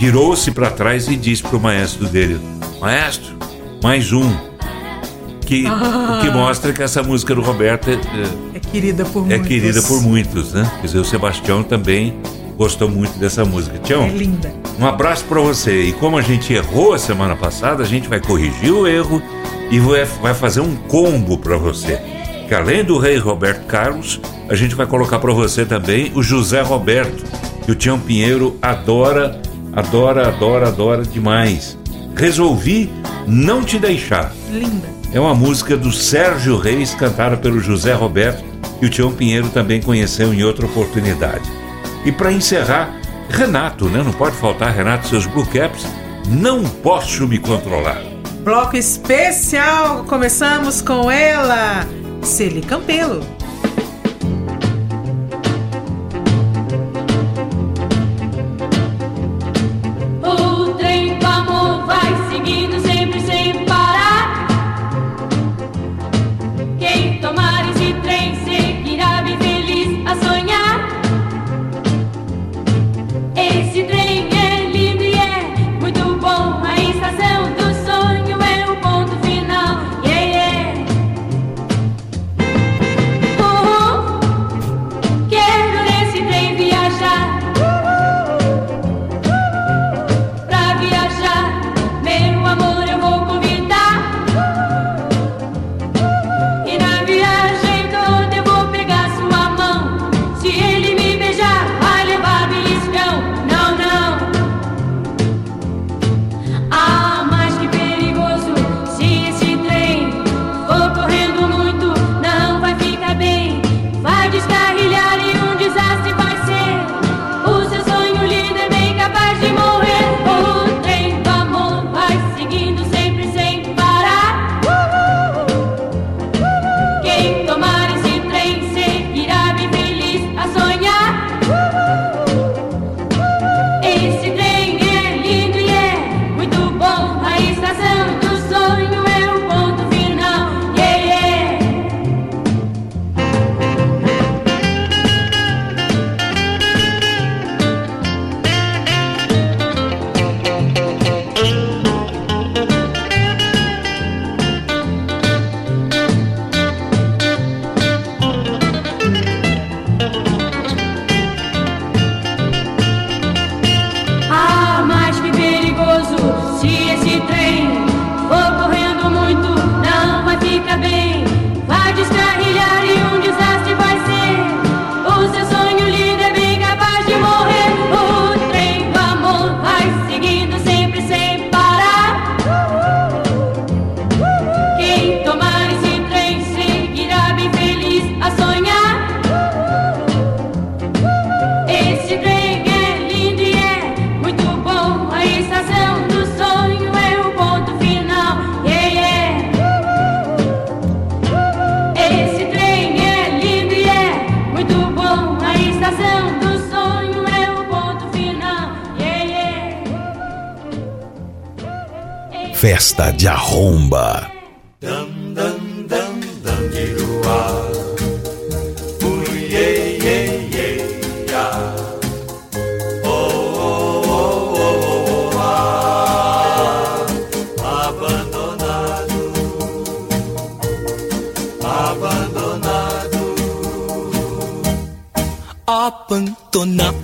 virou-se para trás e disse pro maestro dele: Maestro, mais um. Que, O que mostra que essa música do Roberto é, é- É querida por é muitos. querida por muitos, né? Quer dizer, o Sebastião também gostou muito dessa música. Tião, É linda. um abraço pra você. E como a gente errou a semana passada, a gente vai corrigir o erro e vai, fazer um combo pra você. Que além do rei Roberto Carlos, a gente vai colocar pra você também o José Roberto, que o Tião Pinheiro adora, adora, adora, adora demais. Resolvi não te deixar. Linda. É uma música do Sérgio Reis, cantada pelo José Roberto, e o Tião Pinheiro também conheceu em outra oportunidade. E para encerrar, Renato, né? Não pode faltar Renato, seus Blue Caps. Não posso me controlar. Bloco especial. Começamos com ela, Celi Campelo.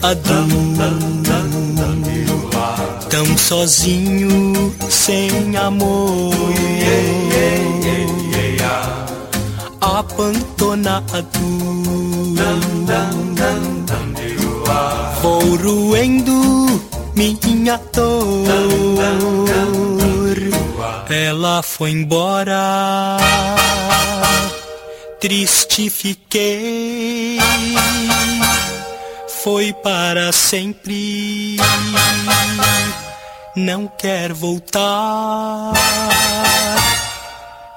Apantonado, tão sozinho, sem amor, apantonado, vou ruendo minha dor. Ela foi embora, triste fiquei, foi para sempre, não quer voltar,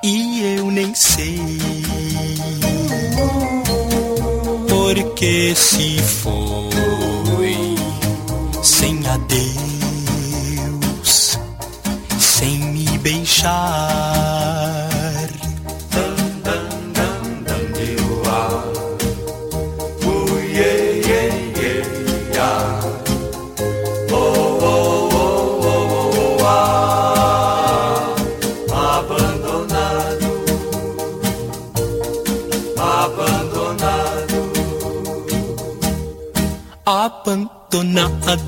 e eu nem sei, porque se foi sem adeus, sem me beijar. Abandonado,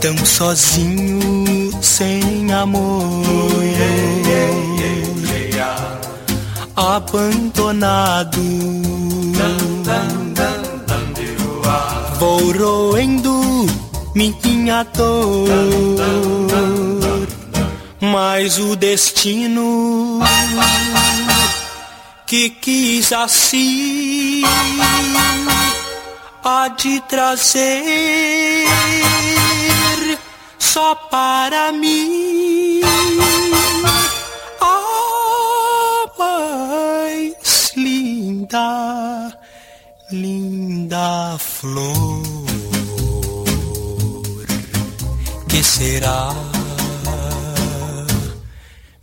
tão sozinho, sem amor, abandonado, vou roendo minha dor, mas o destino que quis assim há de trazer só para mim a mais linda, linda flor que será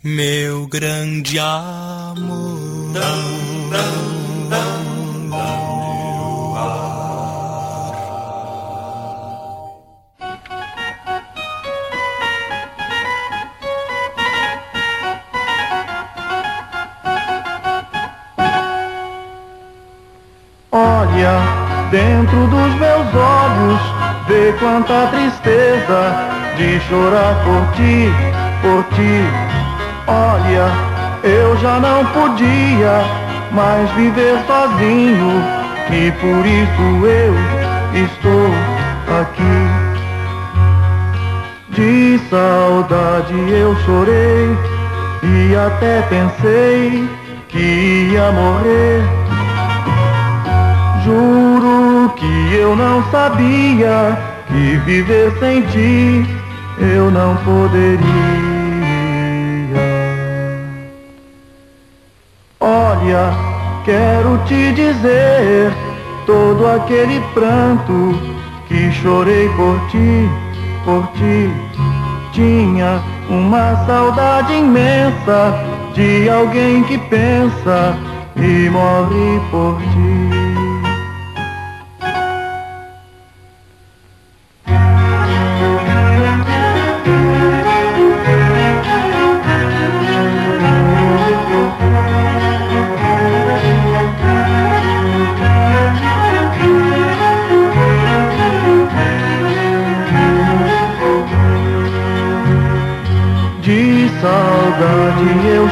meu grande amor. Olha dentro dos meus olhos, vê quanta tristeza de chorar por ti, por ti. Olha, eu já não podia mais viver sozinho e por isso eu estou aqui. De saudade eu chorei e até pensei que ia morrer. Juro que eu não sabia que viver sem ti eu não poderia. Olha, quero te dizer todo aquele pranto que chorei por ti, por ti. Tinha uma saudade imensa de alguém que pensa e morre por ti.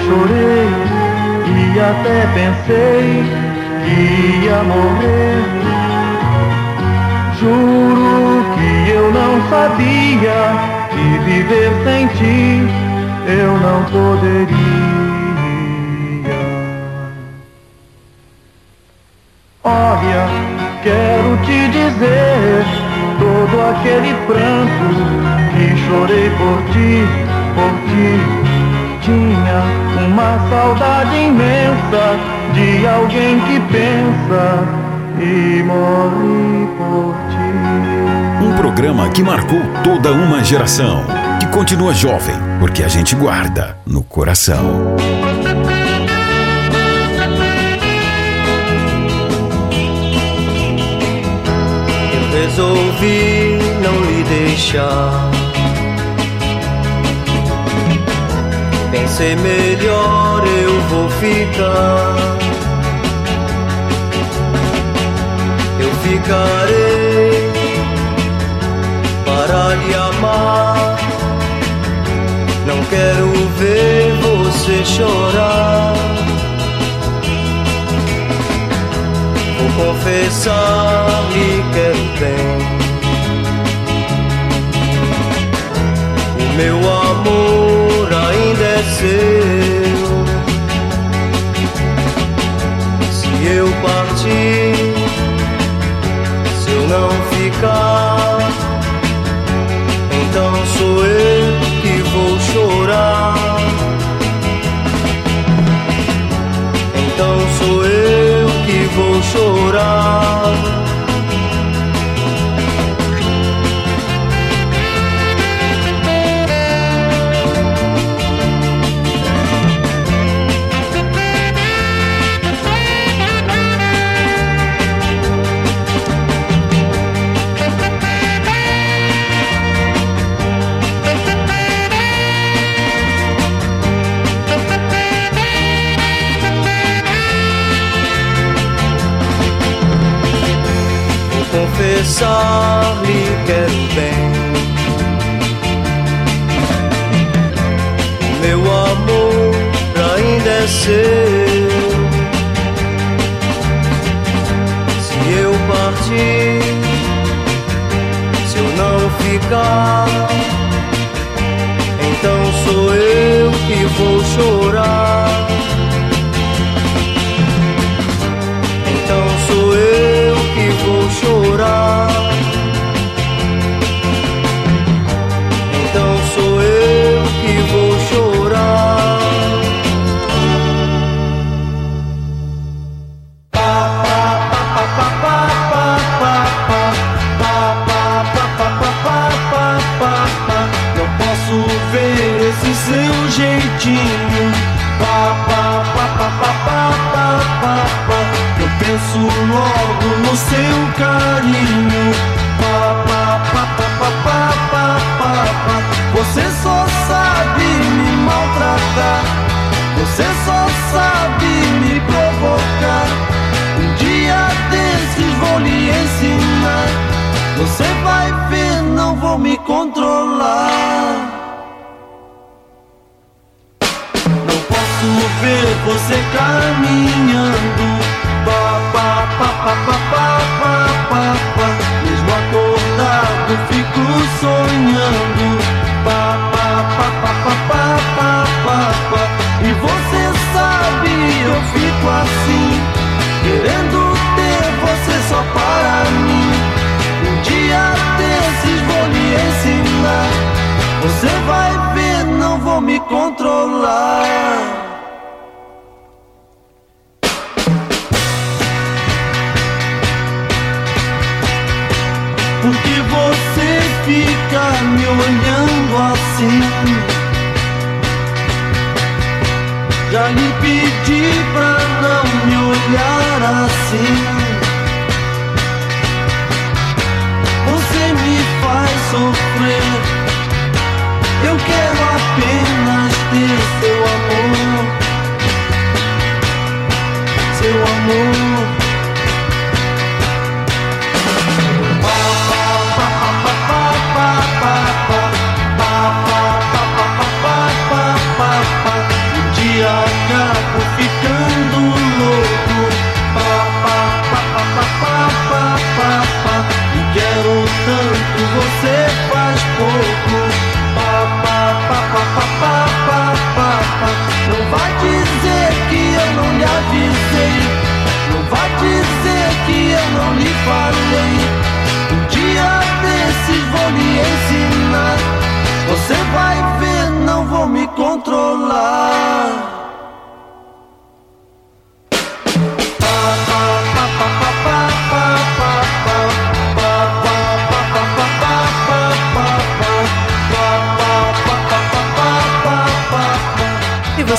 Chorei e até pensei que ia morrer. Juro que eu não sabia que viver sem ti eu não poderia. Olha, quero te dizer todo aquele pranto que chorei por ti, por ti. Uma saudade imensa de alguém que pensa e morre por ti. Um programa que marcou toda uma geração. Que continua jovem, porque a gente guarda no coração. Eu resolvi não lhe deixar. Pensei melhor, eu vou ficar. ficarei para lhe amar. Não quero ver você chorar. Vou confessar, lhe quero bem. O meu amor é seu. Se eu partir, se eu não ficar, então sou eu que vou chorar. Então sou eu que vou chorar. Confessar lhe quero bem. Meu amor ainda é seu. Se eu partir, se eu não ficar, então sou eu que vou chorar. Então sou eu carinho. Pá, pá, pá, pá, pá, pá, pá, pá, pá. Você só sabe me maltratar. Você só sabe me provocar. Um dia desses vou lhe ensinar. Você vai ver, não vou me controlar. Não posso ver você caminhando. Vou me controlar. Porque você fica me olhando assim. Já lhe pedi pra não me olhar assim. Você me faz sofrer. Eu quero apenas ter seu amor. Seu amor. Lhe falei. Um dia desses vou lhe ensinar. Você vai ver, não vou me controlar.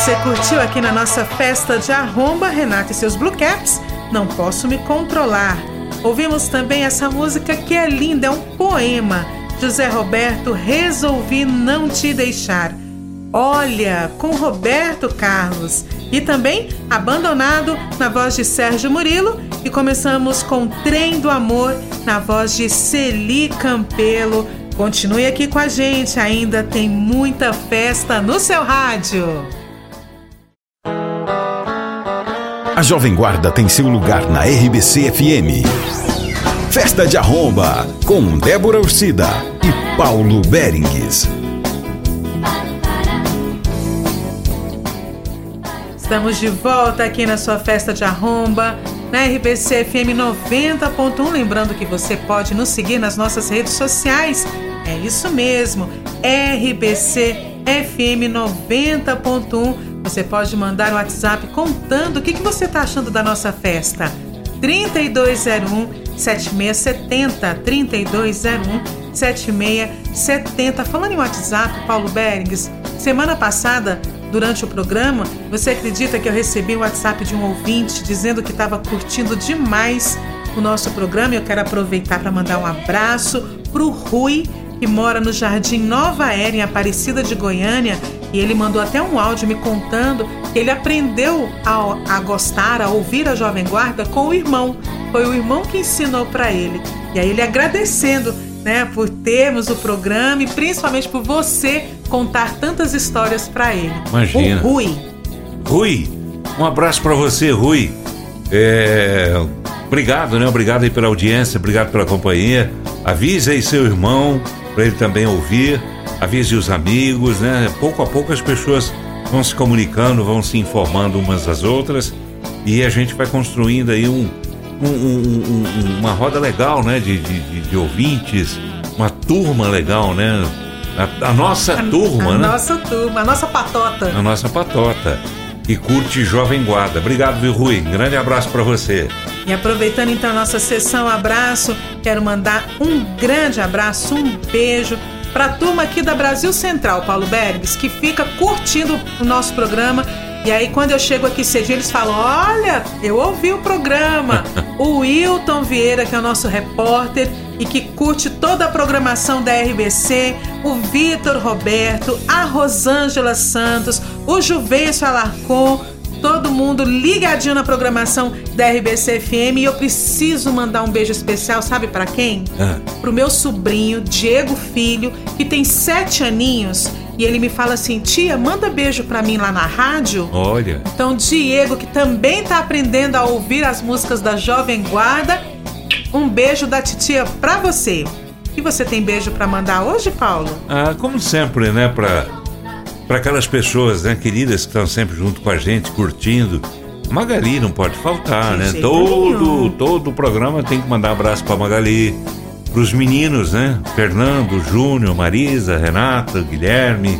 Você curtiu aqui na nossa festa de arromba, Renata e seus Blue Caps? Não posso me controlar. Ouvimos também essa música que é linda, é um poema. José Roberto, Resolvi Não Te Deixar. Olha, com Roberto Carlos. E também Abandonado, na voz de Sérgio Murilo E começamos com Trem do Amor, na voz de Celi Campelo. Continue aqui com a gente, ainda tem muita festa no seu rádio. A Jovem Guarda tem seu lugar na RBC FM. Festa de Arromba, com Débora Ursida e Paulo Berengues. Estamos de volta aqui na sua festa de arromba, na RBC FM 90.1. Lembrando que você pode nos seguir nas nossas redes sociais. É isso mesmo, RBC FM 90.1. Você pode mandar um WhatsApp contando o que, que você está achando da nossa festa. 3201 7670 3201 7670. Falando em WhatsApp, Paulo Berings, semana passada durante o programa, você acredita que eu recebi um WhatsApp de um ouvinte dizendo que estava curtindo demais o nosso programa? Eu quero aproveitar para mandar um abraço para o Rui, que mora no Jardim Nova Era, em Aparecida de Goiânia. E ele mandou até um áudio me contando que ele aprendeu a, a gostar, a ouvir a Jovem Guarda com o irmão. Foi o irmão que ensinou para ele. E aí ele agradecendo né, por termos o programa e principalmente por você contar tantas histórias para ele. Imagina. O Rui. Rui, um abraço para você, Rui. É, obrigado, né? Obrigado aí pela audiência, obrigado pela companhia. Avise aí seu irmão para ele também ouvir. Avise os amigos, né? Pouco a pouco as pessoas vão se comunicando, vão se informando umas das outras e a gente vai construindo aí um, um, um, um, uma roda legal, né? De, de, de, ouvintes, uma turma legal, né? A, a nossa a, turma, a né? A nossa turma, a nossa patota. A nossa patota. Que curte Jovem Guarda. Obrigado, viu, Rui? Grande abraço para você. E aproveitando então a nossa sessão abraço, quero mandar um grande abraço, um beijo para a turma aqui da Brasil Central, Paulo Bergs, que fica curtindo o nosso programa e aí, quando eu chego aqui cedinho, eles falam: Olha, eu ouvi o programa. o Wilton Vieira, que é o nosso repórter e que curte toda a programação da RBC, o Vitor Roberto, a Rosângela Santos, o Juvencio Alarcon, todo mundo ligadinho na programação da RBC FM. E eu preciso mandar um beijo especial, sabe para quem? Ah. Pro meu sobrinho, Diego Filho, que tem sete aninhos. E ele me fala assim: tia, manda beijo pra mim lá na rádio. Olha. Então, Diego, que também tá aprendendo a ouvir as músicas da Jovem Guarda, um beijo da titia pra você. E você tem beijo para mandar hoje, Paulo? Ah, como sempre, né? Pra, pra aquelas pessoas né, queridas que estão sempre junto com a gente, curtindo. Magali não pode faltar, né? Todo, todo o programa tem que mandar abraço pra Magali. Pros meninos, né? Fernando, Júnior, Marisa, Renata, Guilherme,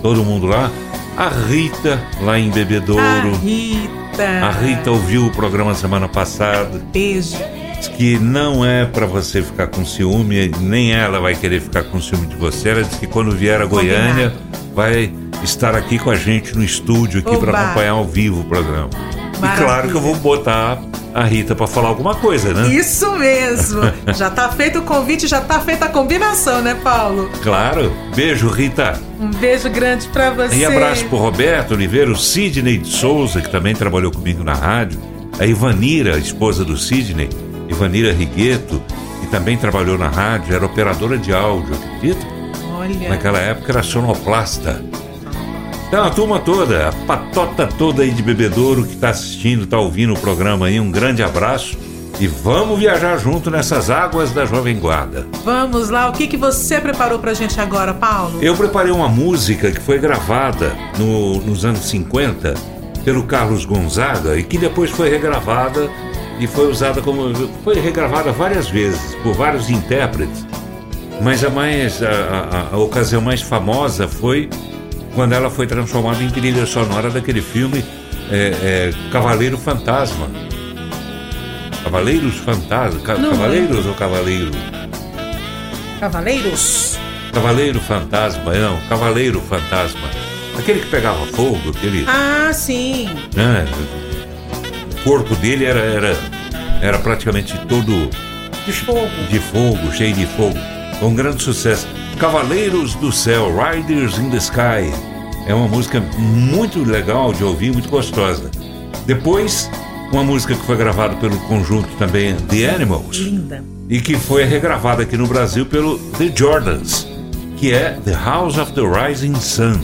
todo mundo lá. A Rita, lá em Bebedouro. A Rita. A Rita ouviu o programa semana passada. Beijo. Diz que não é pra você ficar com ciúme, nem ela vai querer ficar com ciúme de você. Ela disse que quando vier a Goiânia vai estar aqui com a gente no estúdio aqui para acompanhar ao vivo o programa. E Maravilha. claro que eu vou botar a Rita para falar alguma coisa, né? Isso mesmo. já tá feito o convite, já tá feita a combinação, né, Paulo? Claro. Beijo, Rita. Um beijo grande pra você. E abraço pro Roberto Oliveira, o Sidney de Souza, que também trabalhou comigo na rádio. A Ivanira, a esposa do Sidney, Ivanira Rigueto, que também trabalhou na rádio, era operadora de áudio, acredita? Olha. Naquela época era sonoplasta. Então a turma toda, a patota toda aí de bebedouro que tá assistindo, tá ouvindo o programa aí, um grande abraço. E vamos viajar junto nessas águas da Jovem Guarda. Vamos lá, o que, que você preparou pra gente agora, Paulo? Eu preparei uma música que foi gravada no- nos anos 50 pelo Carlos Gonzaga e que depois foi regravada e foi usada como. foi regravada várias vezes por vários intérpretes. Mas a mais. a, a- a ocasião mais famosa foi quando ela foi transformada em trilha sonora daquele filme é, é, Cavaleiro Fantasma. Cavaleiros Fantasma. Ca- Não Cavaleiros ou Cavaleiro? Cavaleiros? Cavaleiro Fantasma, não, Cavaleiro Fantasma. Aquele que pegava fogo, aquele. Ah, sim. né, o corpo dele era, era, era praticamente todo De fogo. de fogo, cheio de fogo. Foi um grande sucesso. Cavaleiros do Céu, Riders in the Sky. É uma música muito legal de ouvir, muito gostosa. Depois uma música que foi gravada pelo conjunto também The Animals. Linda. E que foi regravada aqui no Brasil pelo The Jordans, que é The House of the Rising Sun.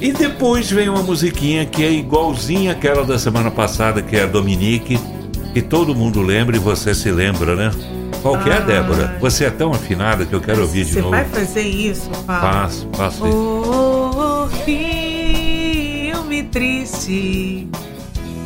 E depois vem uma musiquinha que é igualzinha àquela da semana passada, que é a Dominique, que todo mundo lembra e você se lembra, né? Qual que é, Débora? Você é tão afinada que eu quero ouvir de Você novo. vai fazer isso, Paulo? Faço, faço isso. Oh, filme triste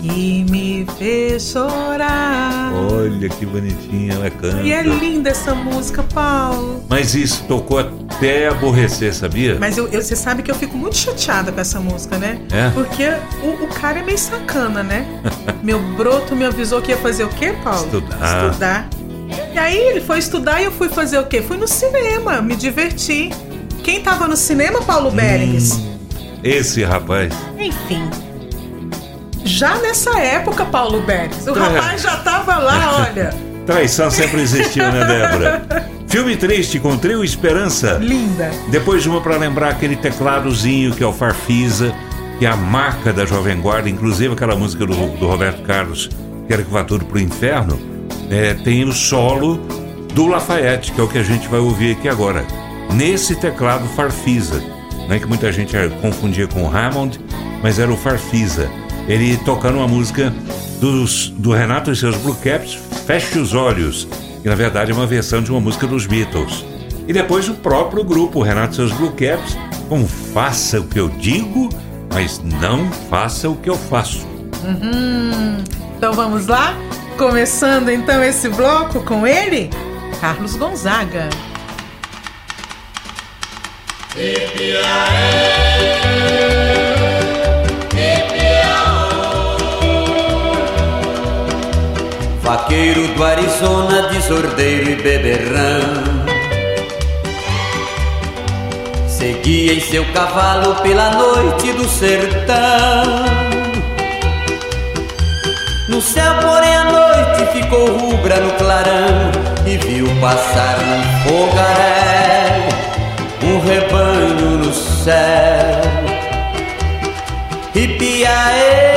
que me fez chorar. Olha que bonitinha ela canta. E é linda essa música, Paulo. Mas isso tocou até aborrecer, sabia? Mas eu, eu- você sabe que eu fico muito chateada com essa música, né? É? Porque o, o cara é meio sacana, né? Meu broto me avisou que ia fazer o quê, Paulo? Estudar. Estudar. E aí ele foi estudar e eu fui fazer o quê? Fui no cinema, me diverti. Quem tava no cinema, Paulo Berengues? Esse rapaz. Enfim. Já nessa época, Paulo Berengues, o É. rapaz já tava lá, olha. Traição sempre existiu, né, Débora? Filme triste com trio Esperança. Linda. Depois uma para lembrar aquele tecladozinho que é o Farfisa, que é a marca da Jovem Guarda, inclusive aquela música do, do Roberto Carlos, Quero que vá tudo pro inferno, é, tem o solo do Lafayette, que é o que a gente vai ouvir aqui agora. Nesse teclado Farfisa, né, que muita gente eh, confundia com Hammond, mas era o Farfisa. Ele tocando uma música dos, do Renato e seus Blue Caps, Feche os Olhos, que na verdade é uma versão de uma música dos Beatles. E depois o próprio grupo, o Renato e seus Blue Caps, com Faça o que eu digo, mas não faça o que eu faço. Uhum. Então vamos lá? Começando então esse bloco com ele, Carlos Gonzaga. Vaqueiro do Arizona, desordeiro e beberrão Seguia em seu cavalo pela noite do sertão No céu, porém, a noite ficou rubra no clarão E viu passar num fogaréu Um rebanho no céu. Ipiaô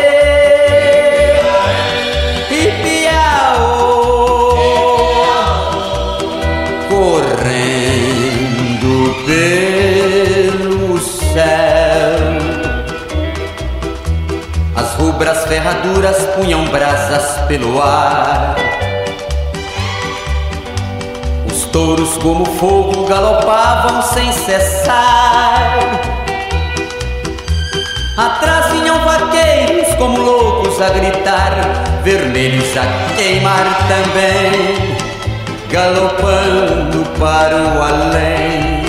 ferraduras punham brasas pelo ar. Os touros como fogo galopavam sem cessar. Atrás vinham vaqueiros como loucos a gritar, vermelhos a queimar também, galopando para o além.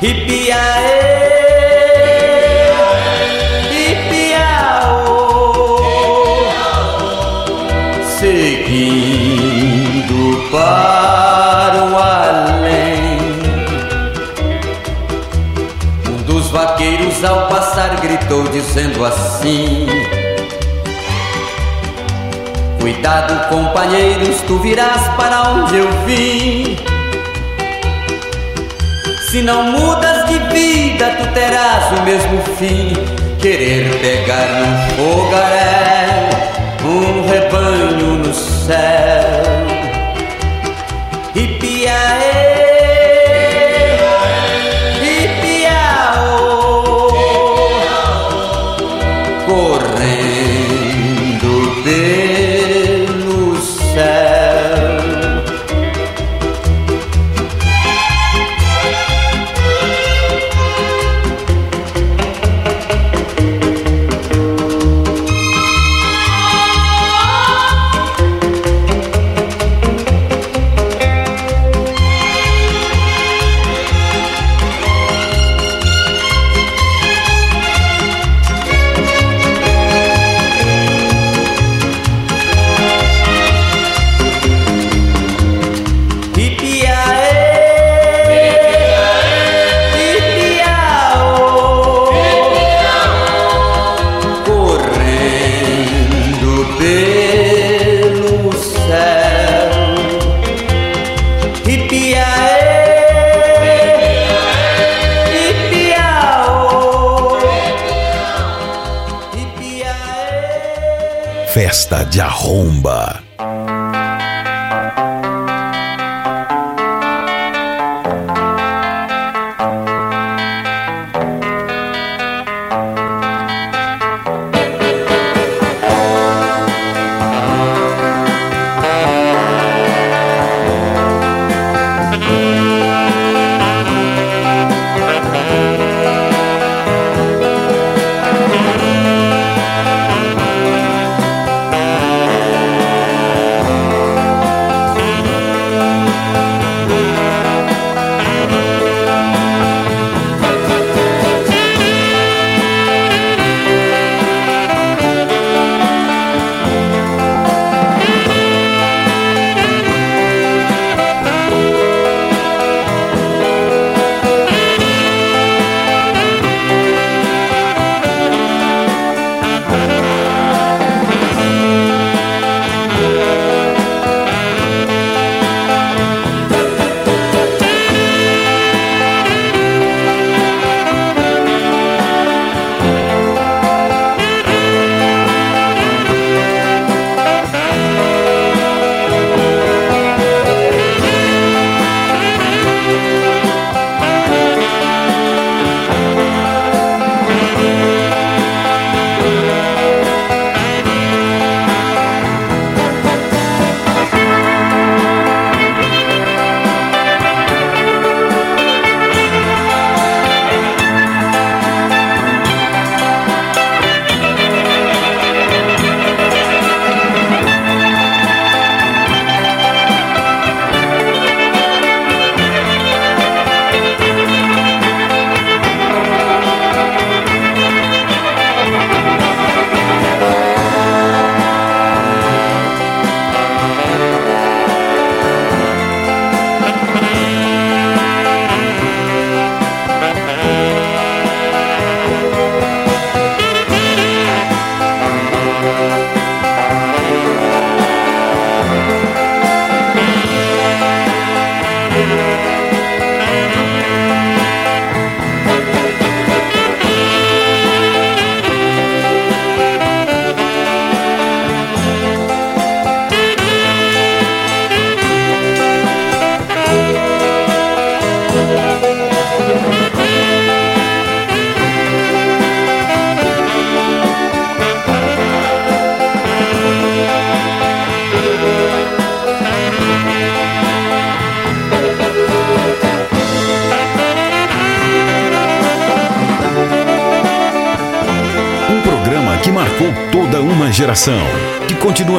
Ipiaê, dizendo assim. Cuidado companheiros, tu virás para onde eu vim. Se não mudas de vida, tu terás o mesmo fim. Querer pegar num fogaréu um rebanho no céu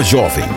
jovem,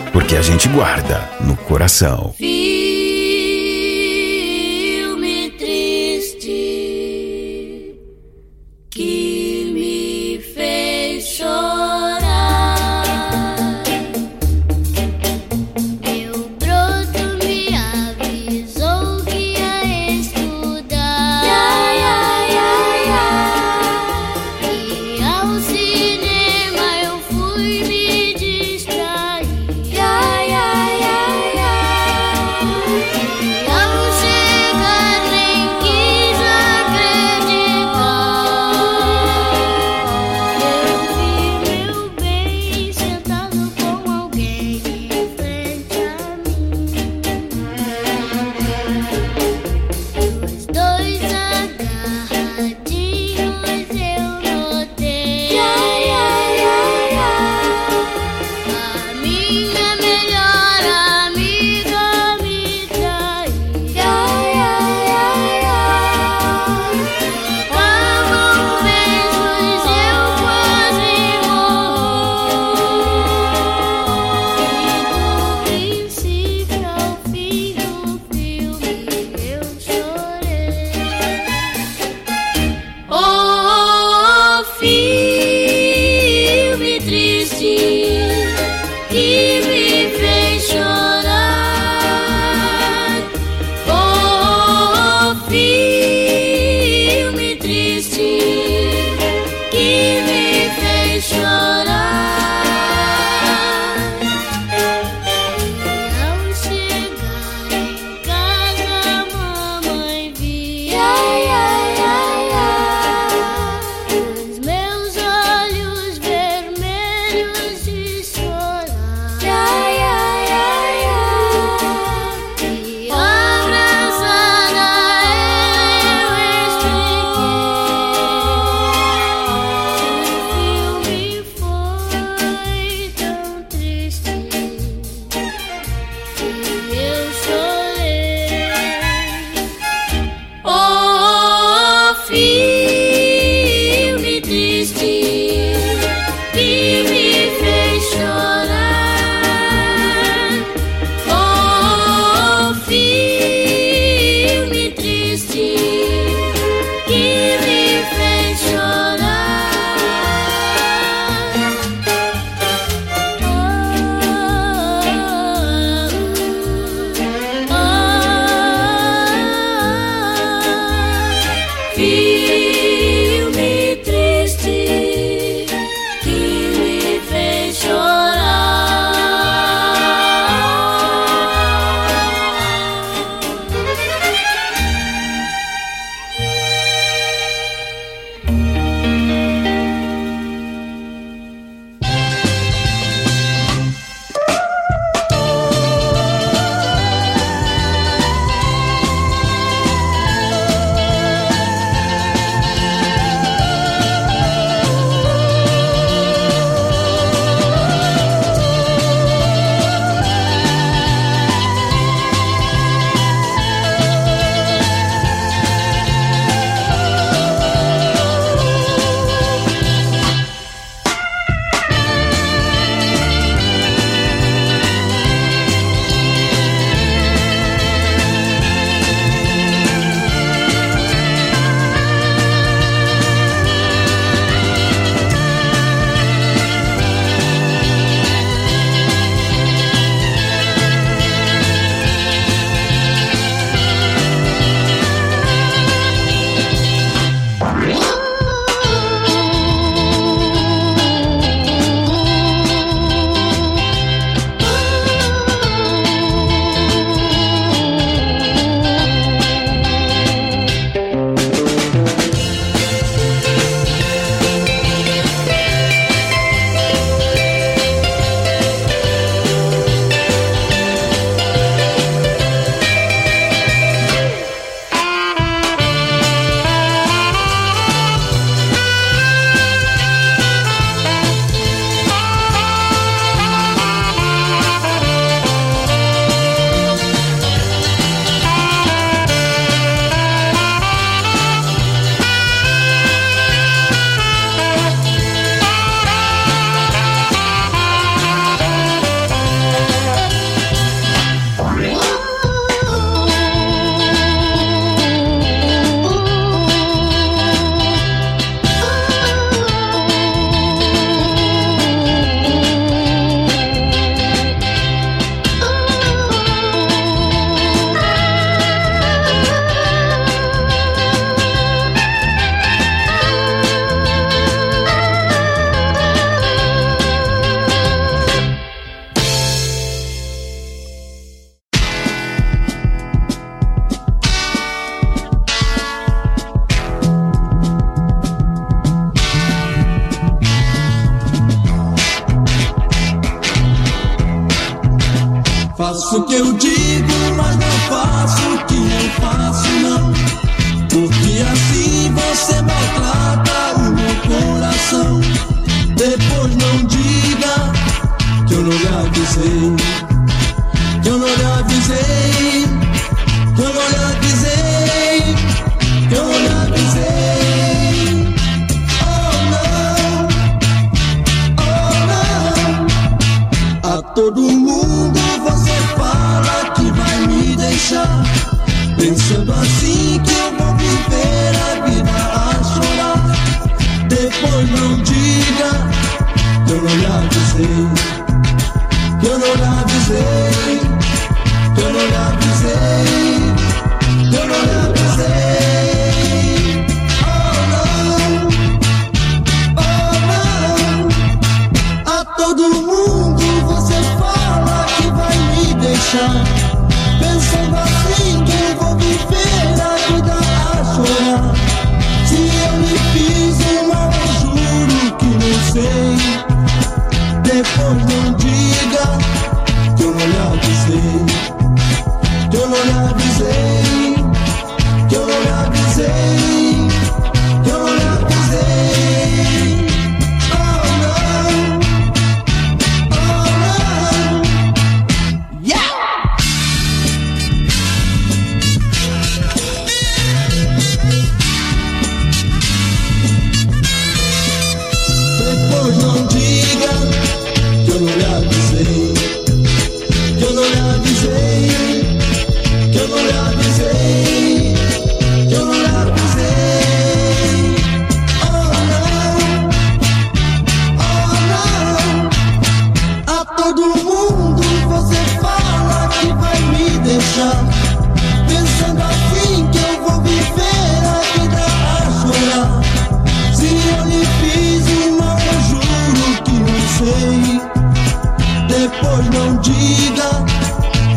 Depois não diga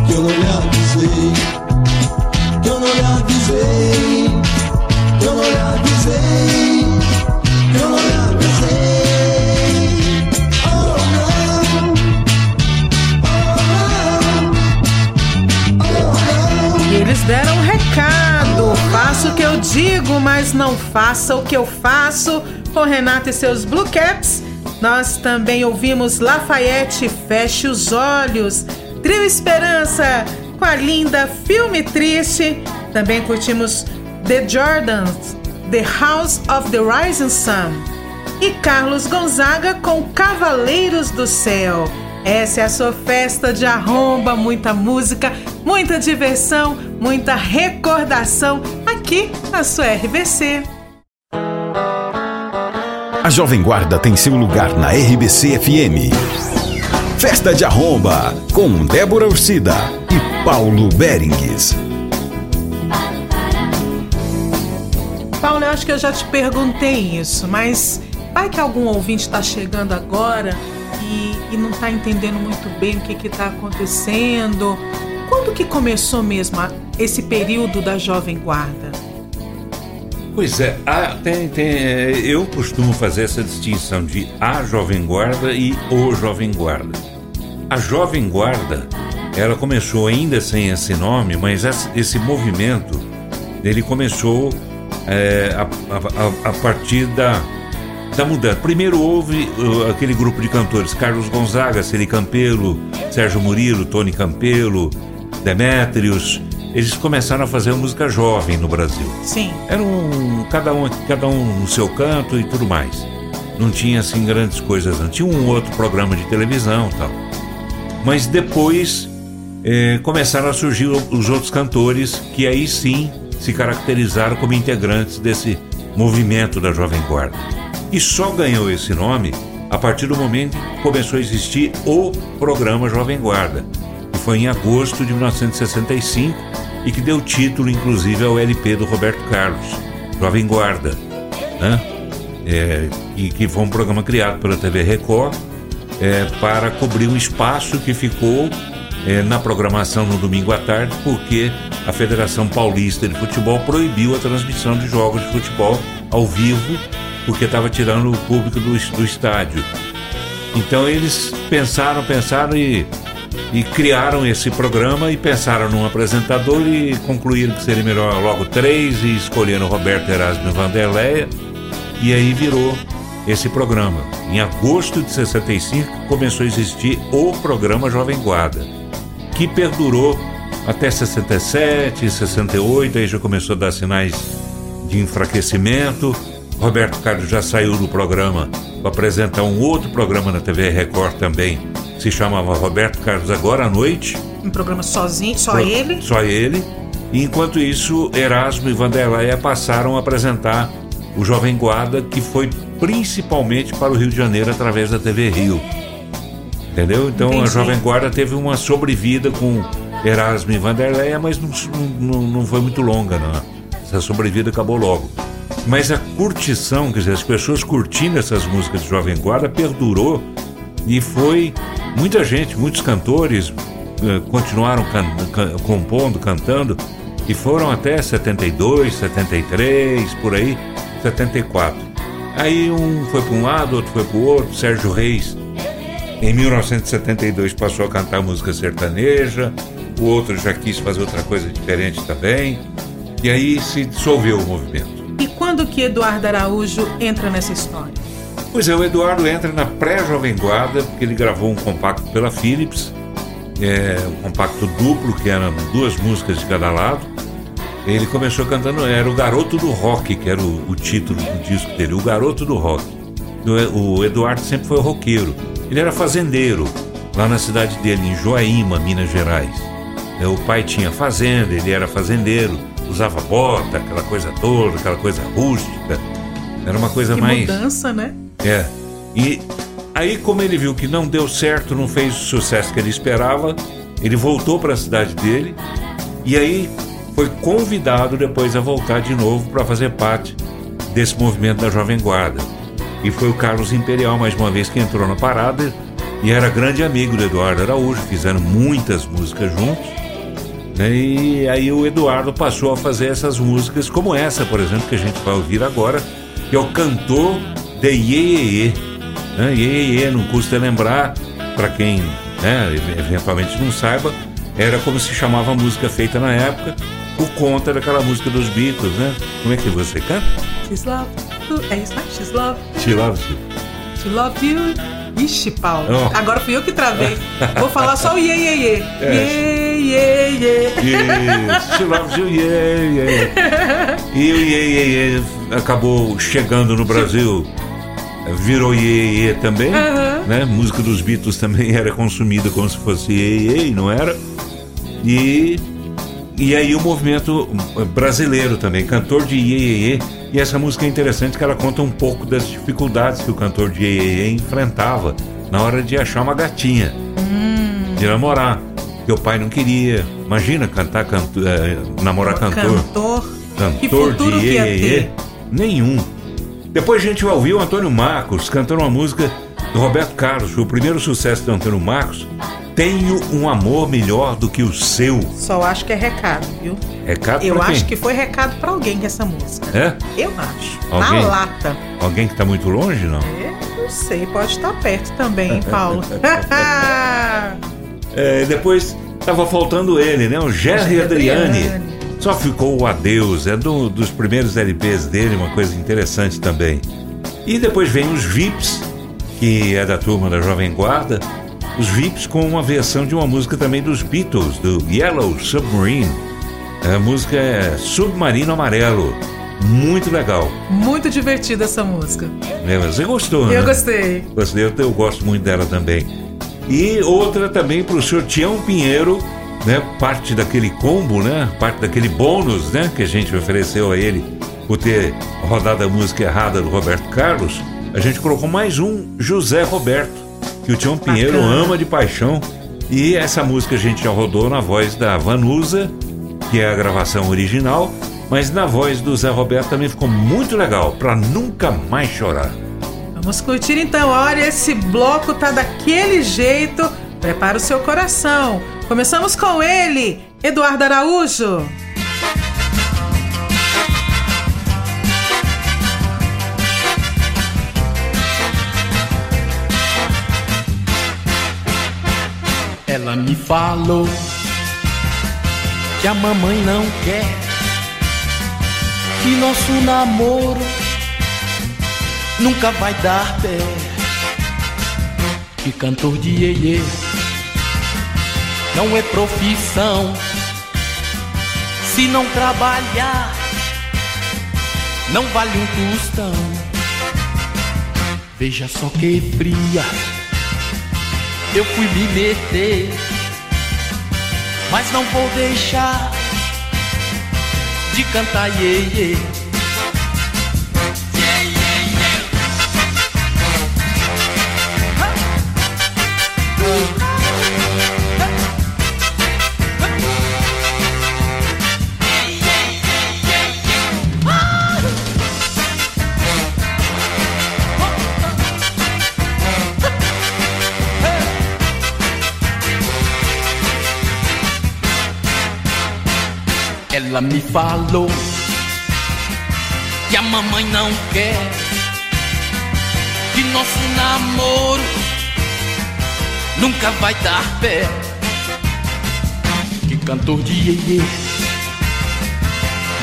que eu não lhe avisei. Que eu não lhe avisei. Que eu não lhe avisei. Que eu não lhe avisei. Oh não. Oh não. E eles deram um recado. Faça o que eu digo, mas não faça o que eu faço. Com Renato e seus Blue Caps. Nós também ouvimos Lafayette Feche os Olhos. Trio Esperança com a linda Filme Triste. Também curtimos The Jordans, The House of the Rising Sun. E Carlos Gonzaga com Cavaleiros do Céu. Essa é a sua festa de arromba, muita música, muita diversão, muita recordação aqui na sua RBC. A Jovem Guarda tem seu lugar na RBC FM. Festa de Arromba, com Débora Ursida e Paulo Berengues. Paulo, eu acho que eu já te perguntei isso, mas vai que algum ouvinte está chegando agora e, e não está entendendo muito bem o que está acontecendo. Quando que começou mesmo esse período da Jovem Guarda? Pois é, a- tem- tem, é, eu costumo fazer essa distinção de a Jovem Guarda e o Jovem Guarda. A Jovem Guarda, ela começou ainda sem esse nome, mas esse, movimento, ele começou é, a, a- a- a partir da, da mudança. Primeiro houve uh, aquele grupo de cantores, Carlos Gonzaga, Celi Campelo, Sérgio Murilo, Tony Campelo, Demétrios. Eles começaram a fazer música jovem no Brasil. Sim. Era um, cada um, cada um no seu canto e tudo mais. Não tinha assim grandes coisas, não tinha um outro programa de televisão, tal. Mas depois eh, começaram a surgir os outros cantores que aí sim se caracterizaram como integrantes desse movimento da Jovem Guarda. E só ganhou esse nome a partir do momento que começou a existir o programa Jovem Guarda, foi em agosto de 1965 e que deu título, inclusive, ao LP do Roberto Carlos, Jovem Guarda, né? É, e que foi um programa criado pela TV Record é, para cobrir um espaço que ficou é, na programação no domingo à tarde, porque a Federação Paulista de Futebol proibiu a transmissão de jogos de futebol ao vivo, porque estava tirando o público do, do estádio. Então eles pensaram, pensaram e e criaram esse programa e pensaram num apresentador e concluíram que seria melhor logo três e escolheram Roberto Erasmo Vanderleia e aí virou esse programa. Em agosto de 65 começou a existir o programa Jovem Guarda, que perdurou até 67, 68, aí já começou a dar sinais de enfraquecimento. Roberto Carlos já saiu do programa para apresentar um outro programa na TV Record também, se chamava Roberto Carlos Agora à Noite. Um programa sozinho, só Pro- ele. Só ele. E enquanto isso, Erasmo e Vanderleia passaram a apresentar o Jovem Guarda, que foi principalmente para o Rio de Janeiro através da TV Rio. Entendeu? Então a Entendi. Jovem Guarda teve uma sobrevida com Erasmo e Vanderleia, mas não, não, não foi muito longa, não. Essa sobrevida acabou logo. Mas a curtição, quer dizer, as pessoas curtindo essas músicas de Jovem Guarda perdurou e foi muita gente, muitos cantores eh, continuaram can- can- compondo, cantando e foram até 72, 73, por aí, 74. Aí um foi para um lado, outro foi para o outro, Sérgio Reis em 1972 passou a cantar música sertaneja, o outro já quis fazer outra coisa diferente também, e aí se dissolveu o movimento. E quando que Eduardo Araújo entra nessa história? Pois é, o Eduardo entra na pré-Jovem Guarda, porque ele gravou um compacto pela Philips, é, um compacto duplo, que eram duas músicas de cada lado. Ele começou cantando, era o Garoto do Rock, que era o, o título do disco dele, o Garoto do Rock. O, o Eduardo sempre foi roqueiro. Ele era fazendeiro, lá na cidade dele, em Joaíma, Minas Gerais. É, O pai tinha fazenda, ele era fazendeiro, usava bota, aquela coisa toda, aquela coisa rústica. Era uma coisa Que mais. mudança, né? É. E aí, como ele viu que não deu certo, não fez o sucesso que ele esperava, ele voltou para a cidade dele e aí foi convidado depois a voltar de novo para fazer parte desse movimento da Jovem Guarda. E foi o Carlos Imperial, mais uma vez, que entrou na parada e era grande amigo do Eduardo Araújo, fizeram muitas músicas juntos. né? E aí o Eduardo passou a fazer essas músicas, como essa, por exemplo, que a gente vai ouvir agora, que é o cantor de Iê Iê Iê. Né? Iê Iê Iê, não custa lembrar, para quem né, eventualmente não saiba, era como se chamava a música feita na época, por conta daquela música dos Beatles, né? Como é que você canta? She's love. É isso, né? She's love. She loves you. She love you. Ixi, Paulo. Oh. Agora fui eu que travei. Vou falar só o iê, iê, iê. É. Iê, iê, iê. She loves you, yeah, yeah. E o Iê Iê Iê acabou chegando no Brasil, virou Iê Iê também, Aham. né? Música dos Beatles também era consumida como se fosse Iê Iê, não era. E, e aí o movimento brasileiro também, cantor de Iê Iê. E essa música é interessante que ela conta um pouco das dificuldades que o cantor de Iê Iê enfrentava na hora de achar uma gatinha de namorar. Que o pai não queria. Imagina cantar, canto, eh, namorar cantor. Cantor. Cantor de iê, iê? Nenhum. Depois a gente vai ouvir o Antônio Marcos cantando uma música do Roberto Carlos. O primeiro sucesso do Antônio Marcos. Tenho um amor melhor do que o seu. Só acho que é recado, viu? Recado Eu acho que foi recado pra alguém com essa música. É? Eu acho. Alguém? Na lata. Alguém que tá muito longe, não? Eu não sei, pode estar perto também, hein, Paulo? É, depois tava faltando ele, né? O Jerry Jerry Adriani. Só ficou o Adeus, é do- dos primeiros LPs dele, uma coisa interessante também. E depois vem os Vips, que é da turma da Jovem Guarda. Os Vips com uma versão de uma música também dos Beatles, do Yellow Submarine. A música é Submarino Amarelo. Muito legal. Muito divertida essa música. né? Você gostou, né? Eu gostei. Gostei, eu, eu gosto muito dela também. E outra também para o senhor Tião Pinheiro, né? Parte daquele combo, né? Parte daquele bônus, né? Que a gente ofereceu a ele por ter rodado a música errada do Roberto Carlos. A gente colocou mais um José Roberto, que o Tião Pinheiro Bacana. ama de paixão. E essa música a gente já rodou na voz da Vanusa, que é a gravação original, mas na voz do Zé Roberto também ficou muito legal, para nunca mais chorar. Vamos curtir então. Olha, esse bloco tá daquele jeito. Prepara o seu coração. Começamos com ele, Eduardo Araújo. Ela me falou que a mamãe não quer que nosso namoro nunca vai dar pé. Que cantor de iê não é profissão. Se não trabalhar, não vale um tostão. Veja só que fria, eu fui me meter, mas não vou deixar de cantar iê, iê. Ela me falou que a mamãe não quer que nosso namoro nunca vai dar pé. Que cantor de iê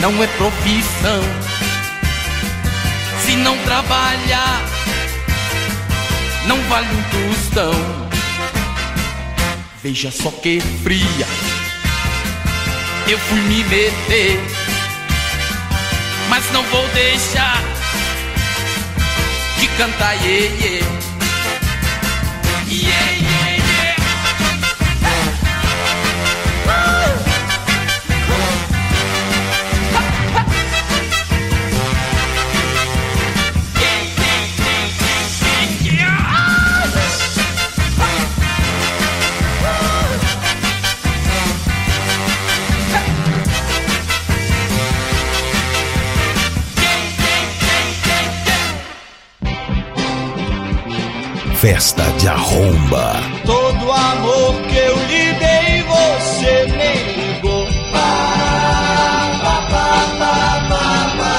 não é profissão. Se não trabalhar, não vale um tostão. Veja só que fria eu fui me meter, mas não vou deixar de cantar iê, iê. Festa de Arromba. Todo amor que eu lhe dei, você negou.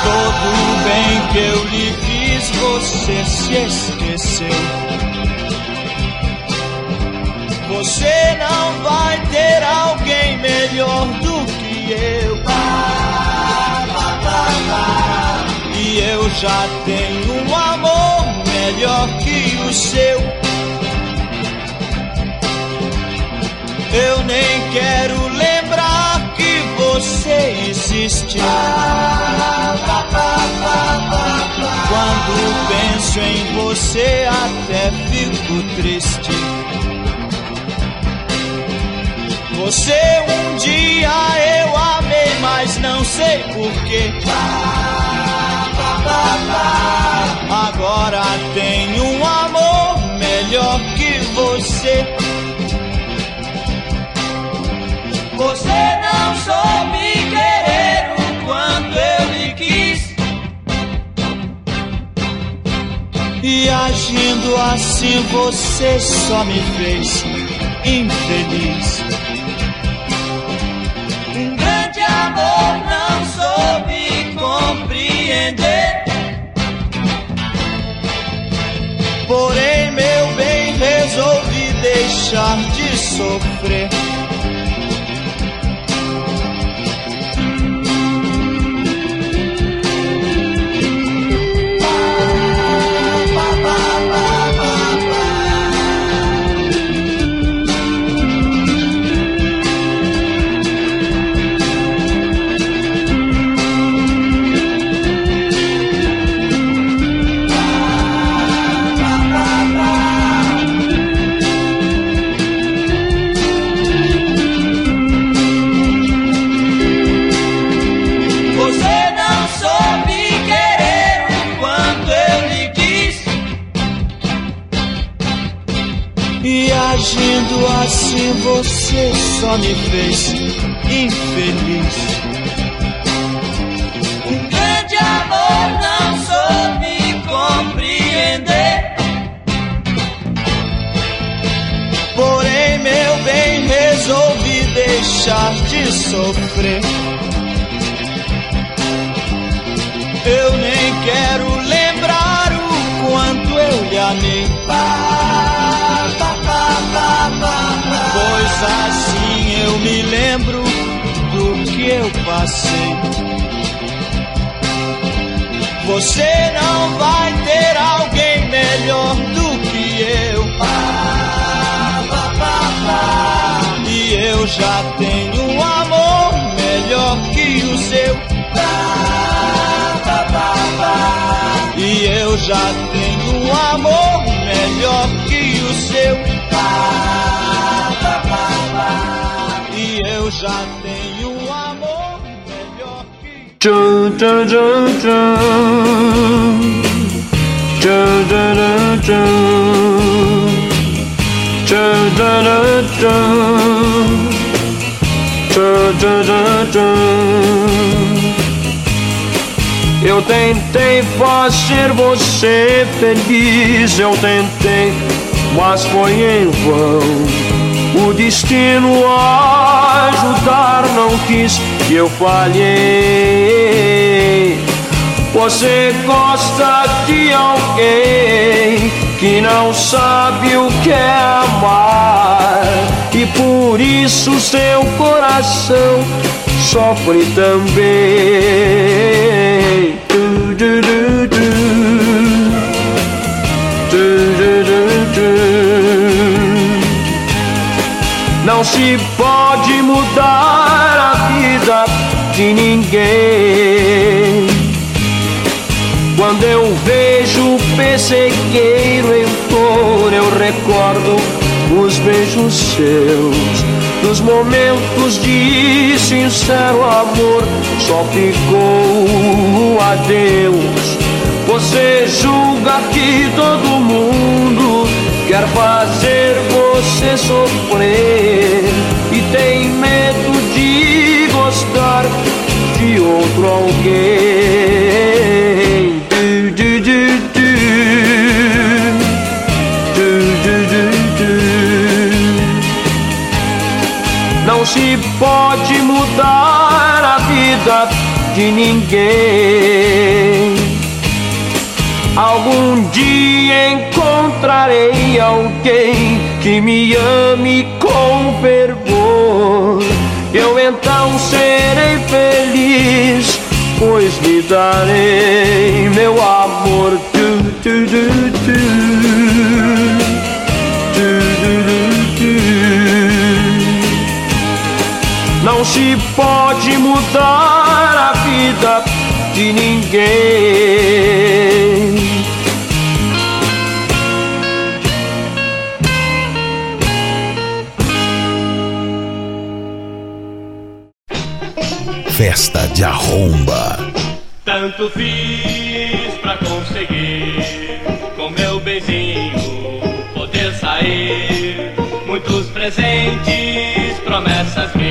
Todo bem que eu lhe fiz, você se esqueceu. Você não vai ter alguém melhor do que eu. E eu já tenho um amor melhor que o seu. Eu nem quero lembrar que você existe. Quando penso em você, até fico triste. Você um dia eu amei, mas não sei porquê. Agora tenho um amor melhor que você. Você não soube querer o quanto eu lhe quis. E agindo assim você só me fez infeliz. Um grande amor não deixar de sofrer. que não sabe o que é amar e por isso seu coração sofre também. Du, du, du, não se pode mudar a vida de ninguém. recordo os beijos seus, dos momentos de sincero amor, só ficou um adeus. Você julga que todo mundo quer fazer você sofrer e tem medo de gostar de outro alguém. de ninguém. Algum dia encontrarei alguém que me ame com fervor. Eu então serei feliz, pois lhe darei meu amor. Tu, tu, tu, tu. Não se pode mudar a de ninguém. Festa de arromba. Tanto fiz pra conseguir com meu benzinho poder sair. Muitos presentes, promessas minhas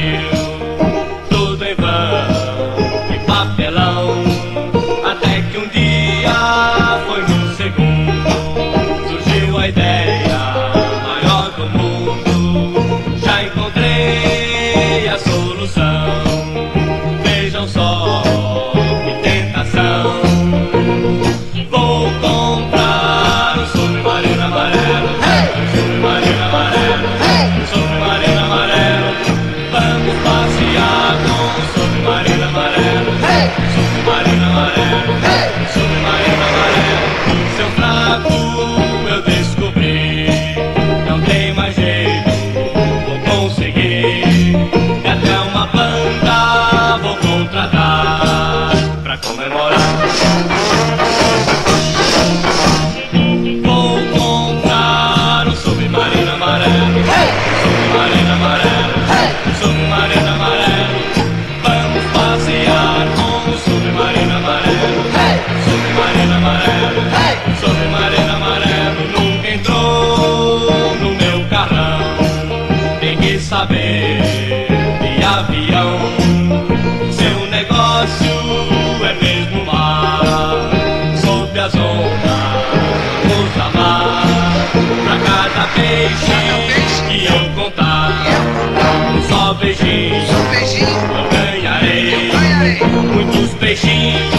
She.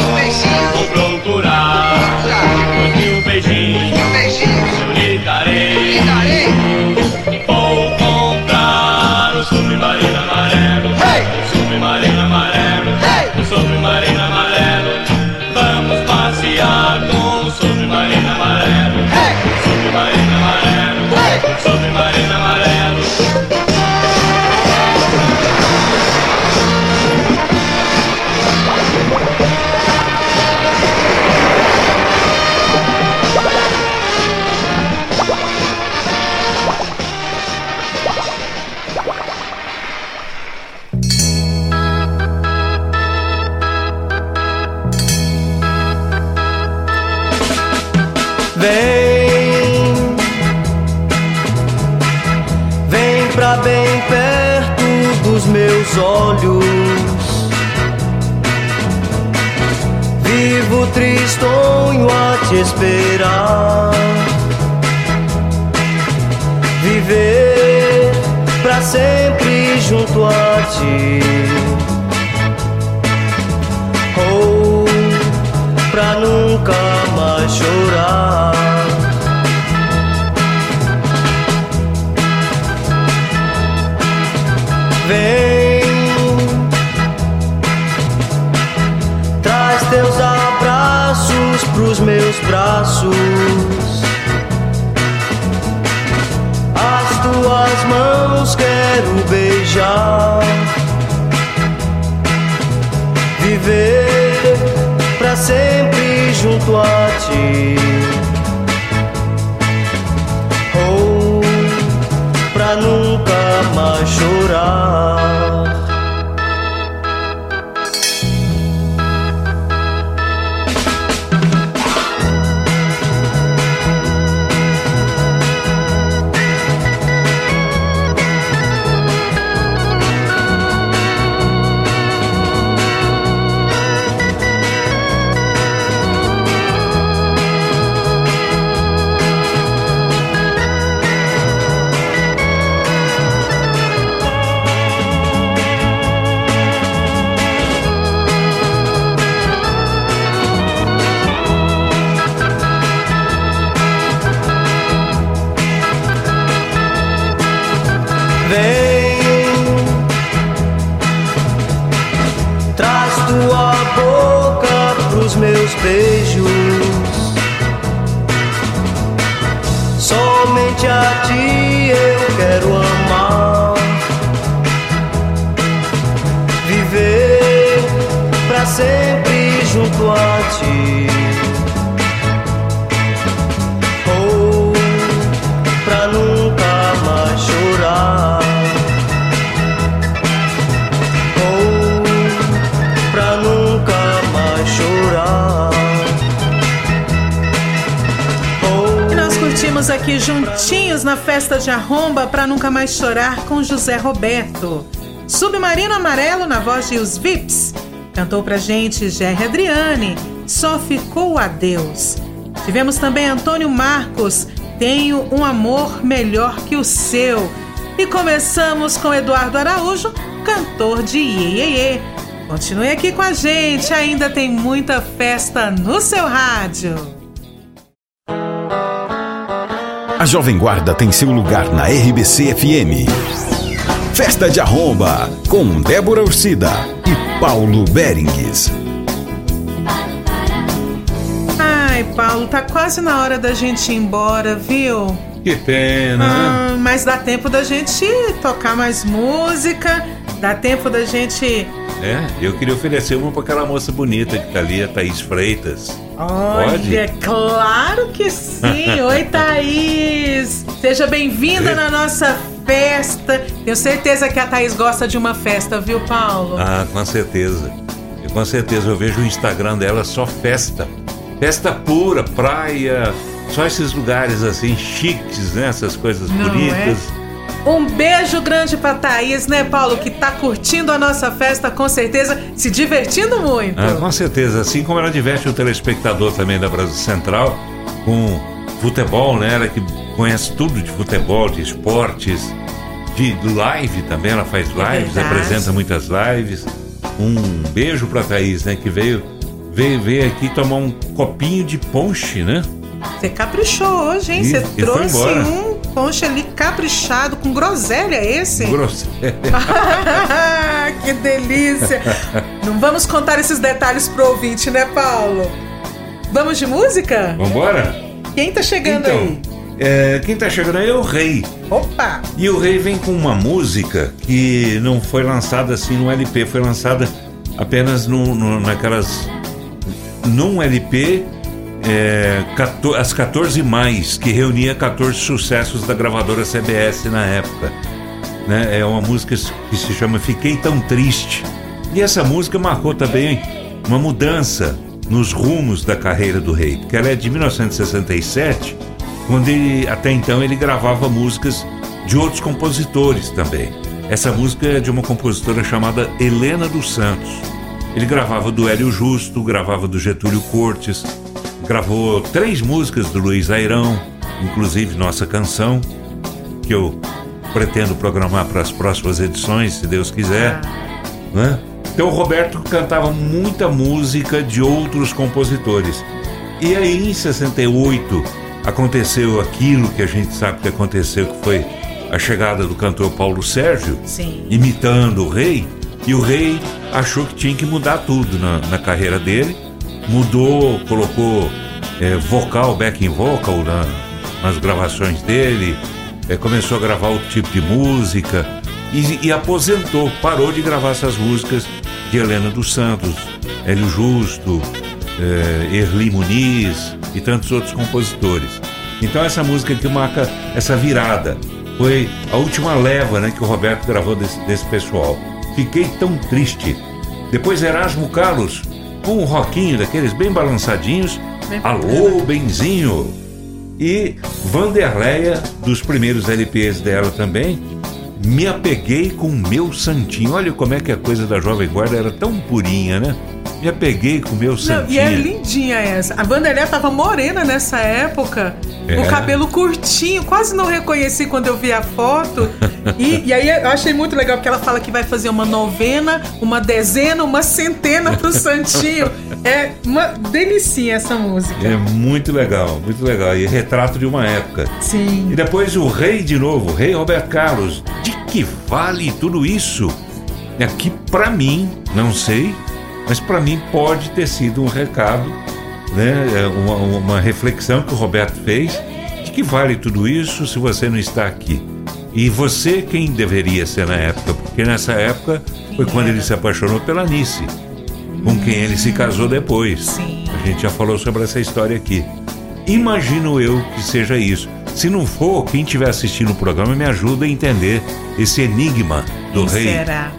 Te esperar. Viver pra sempre junto a ti. Ou pra nunca mais chorar. Vem, traz teus abraços pros meus braços. As tuas mãos quero beijar. Viver pra sempre junto a ti. Ou pra nunca nunca mais chorar com José Roberto. Submarino Amarelo na voz de Os Vips. Cantou pra gente Gerry Adriane. Só ficou adeus. Tivemos também Antônio Marcos. Tenho um amor melhor que o seu. E começamos com Eduardo Araújo, cantor de Iê. Continue aqui com a gente, ainda tem muita festa no seu rádio. A Jovem Guarda tem seu lugar na RBC FM. Festa de Arromba, com Débora Ursida e Paulo Berengues. Ai, Paulo, tá quase na hora da gente ir embora, viu? Que pena, né? Ah, mas dá tempo da gente tocar mais música, dá tempo da gente. É, eu queria oferecer uma pra aquela moça bonita que tá ali, a Thaís Freitas. Pode? Olha, claro que sim! Oi, Thaís! Seja bem-vinda na nossa festa. Tenho certeza que a Thaís gosta de uma festa, viu, Paulo? Ah, com certeza. Eu, com certeza eu vejo o Instagram dela só festa. Festa pura, praia, só esses lugares assim chiques, né? Essas coisas Não bonitas. Um beijo grande pra Thaís, né, Paulo? Que tá curtindo a nossa festa, com certeza, se divertindo muito. Ah, com certeza, assim como ela diverte o telespectador também da Brasil Central com futebol, né? Ela que conhece tudo de futebol, de esportes, de live também, ela faz lives, verdade. apresenta muitas lives. Um beijo pra Thaís, né? Que veio, veio, veio aqui tomar um copinho de ponche, né? Você caprichou hoje, hein? Você trouxe um ponche ali caprichado, com groselha esse? Groselha. que delícia! Não vamos contar esses detalhes pro ouvinte, né, Paulo? Vamos de música? Vambora? Quem tá chegando Então, aí? é, quem tá chegando aí é o Rei. Opa! E o Rei vem com uma música que não foi lançada assim no LP, foi lançada apenas no, no- naquelas. num LP, é, 14 as 14 mais, que reunia 14 sucessos da gravadora CBS na época. Né? É uma música que se chama Fiquei Tão Triste. E essa música marcou também uma mudança nos rumos da carreira do rei, porque ela é de 1967, quando ele, até então ele gravava músicas de outros compositores também. Essa música é de uma compositora chamada Helena dos Santos. Ele gravava do Hélio Justo, gravava do Getúlio Cortes, gravou três músicas do Luiz Airão, inclusive nossa canção, que eu pretendo programar para as próximas edições, se Deus quiser. Né? Então o Roberto cantava muita música de outros compositores. E aí em 68 aconteceu aquilo que a gente sabe que aconteceu, que foi a chegada do cantor Paulo Sérgio, Sim. imitando o rei, e o rei achou que tinha que mudar tudo na, na carreira dele, mudou, colocou é, vocal, backing vocal na, nas gravações dele, é, começou a gravar outro tipo de música e, e aposentou, parou de gravar essas músicas de Helena dos Santos, Hélio Justo, é, Erli Muniz e tantos outros compositores. Então essa música que marca essa virada foi a última leva né, que o Roberto gravou desse, desse pessoal. Fiquei tão triste. Depois Erasmo Carlos, com um roquinho daqueles bem balançadinhos. Bem Alô, Benzinho! E Vanderleia, dos primeiros LPs dela também. Me apeguei com o meu santinho. Olha como é que a coisa da Jovem Guarda era tão purinha, né? Me apeguei com o meu santinho. e é lindinha essa. A Vanderlei tava morena nessa época. É. O cabelo curtinho, quase não reconheci quando eu vi a foto. E, e aí eu achei muito legal porque ela fala que vai fazer uma novena, uma dezena, uma centena pro Santinho. É uma delicinha essa música. É muito legal, muito legal. E retrato de uma época. Sim. E depois o rei de novo, o rei Roberto Carlos. De que vale tudo isso? É que pra mim, não sei, mas pra mim pode ter sido um recado, né? É Uma, uma reflexão que o Roberto fez. De que vale tudo isso se você não está aqui? E você quem deveria ser na época? Porque nessa época foi quando ele se apaixonou pela Nice, com quem ele se casou depois. A gente já falou sobre essa história aqui. Imagino eu que seja isso. Se não for, quem estiver assistindo o programa me ajuda a entender esse enigma do Quem rei. será?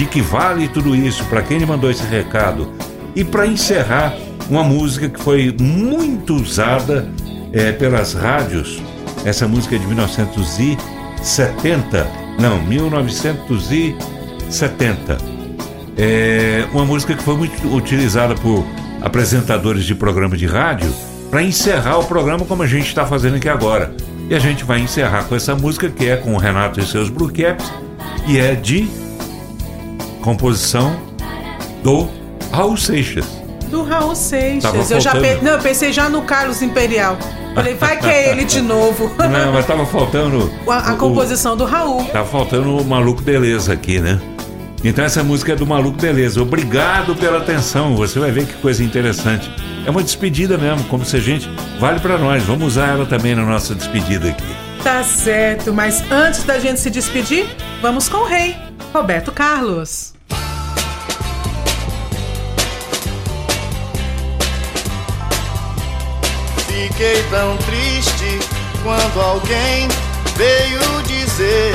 De que vale tudo isso? Para quem ele mandou esse recado? E para encerrar, uma música que foi muito usada eh, pelas rádios. Essa música é de 1970. Não, 1970. É uma música que foi muito utilizada por apresentadores de programas de rádio para encerrar o programa como a gente está fazendo aqui agora. E a gente vai encerrar com essa música que é com o Renato e seus Blue Caps e é de composição do Raul Seixas. Do Raul Seixas. Tava eu já pe- Não, eu pensei já no Carlos Imperial. Falei, vai que é ele de novo. Não, mas tava faltando A, a o- composição do Raul. Tá faltando o Maluco Beleza aqui, né? Então essa música é do Maluco Beleza. Obrigado pela atenção. Você vai ver que coisa interessante. É uma despedida mesmo, como se a gente vale pra nós. Vamos usar ela também na nossa despedida aqui. Tá certo, mas antes da gente se despedir, vamos com o rei, Roberto Carlos. Fiquei tão triste quando alguém veio dizer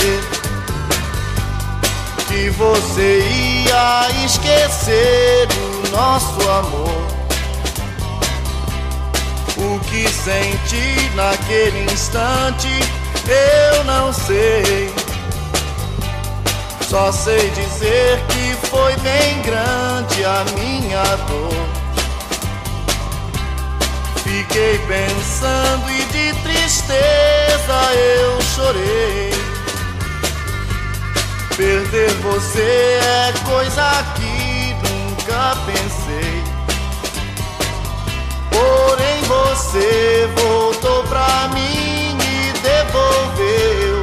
que você ia esquecer o nosso amor. O que senti naquele instante eu não sei. Só sei dizer que foi bem grande a minha dor. Fiquei pensando e de tristeza eu chorei. Perder você é coisa que nunca pensei. Porém você voltou pra mim e devolveu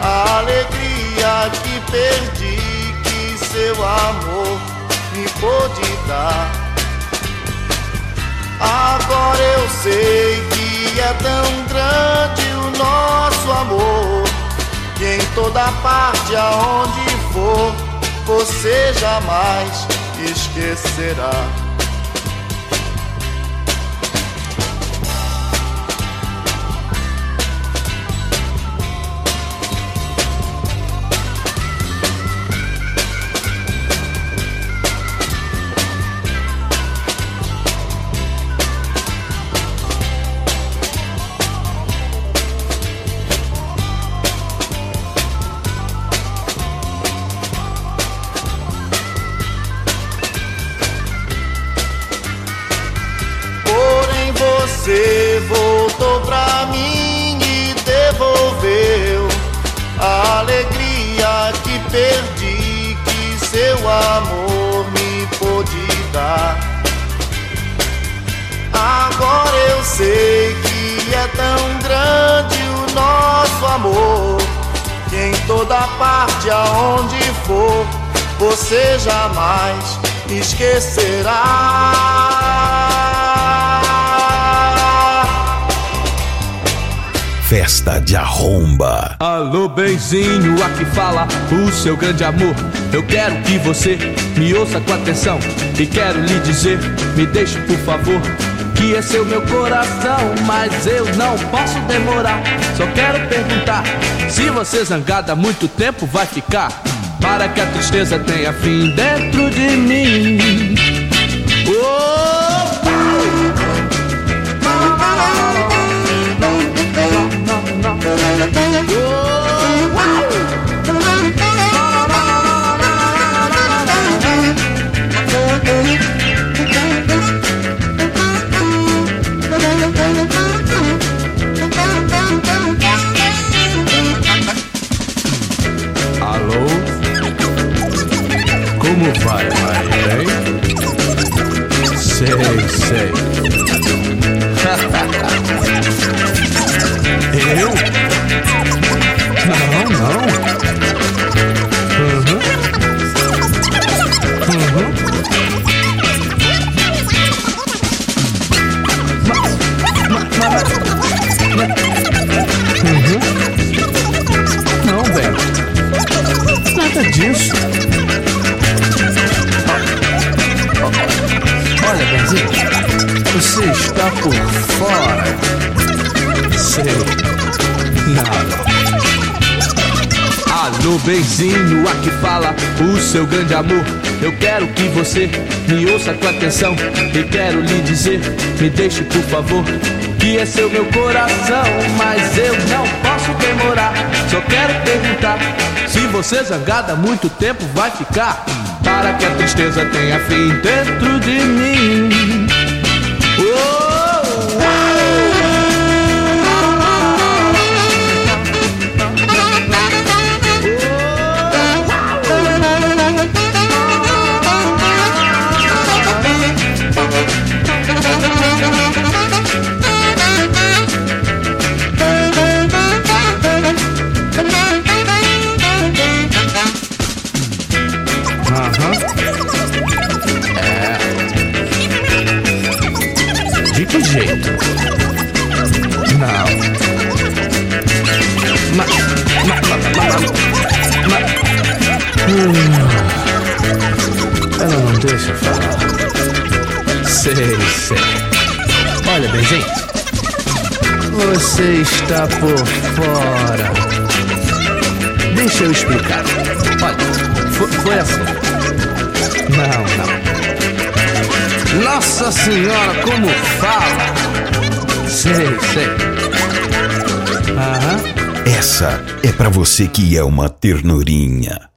a alegria perdi, que seu amor me pôde dar. Agora eu sei que é tão grande o nosso amor que em toda parte aonde for você jamais esquecerá. Você jamais esquecerá. Festa de arromba. Alô, benzinho, aqui fala o seu grande amor. Eu quero que você me ouça com atenção. E quero lhe dizer, me deixe por favor. Que esse é o meu coração, mas eu não posso demorar. Só quero perguntar: se você zangada há muito tempo vai ficar? Para que a tristeza tenha fim dentro de mim. Sei, sei. Você está por fora. Sei. Não. Alô, Benzinho, aqui fala o seu grande amor. Eu quero que você me ouça com atenção. E quero lhe dizer, me deixe por favor. Que é seu meu coração, mas eu não posso demorar. Só quero perguntar se você zangada muito tempo vai ficar. Para que a tristeza tenha fim dentro de mim. Como fala! Sei, sei. Aham. Essa é pra você que é uma ternurinha.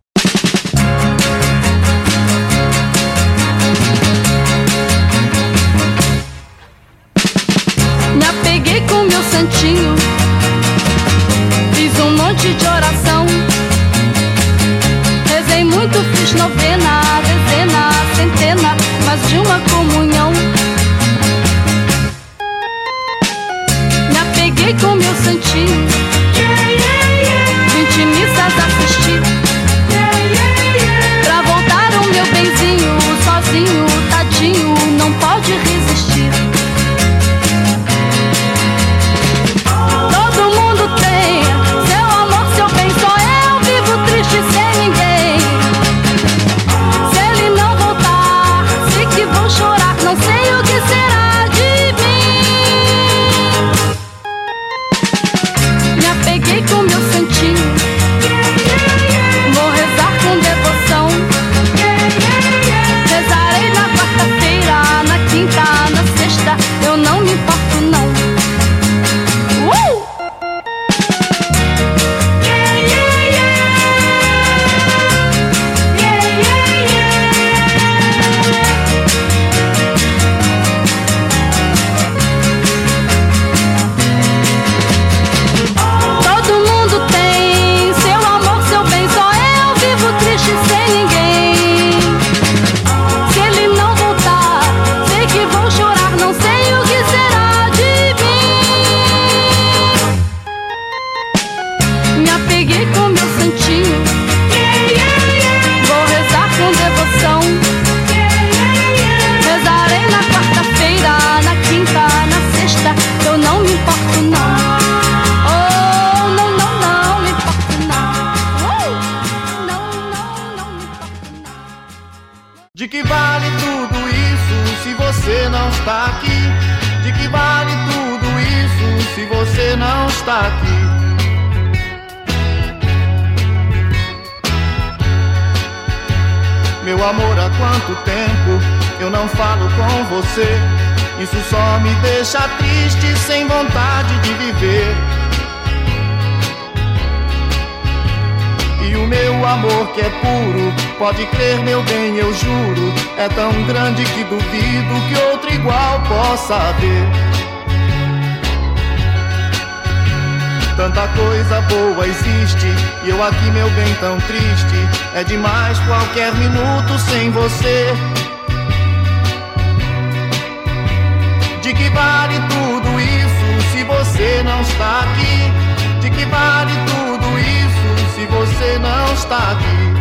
Não está aqui? De que vale tudo isso se você não está aqui?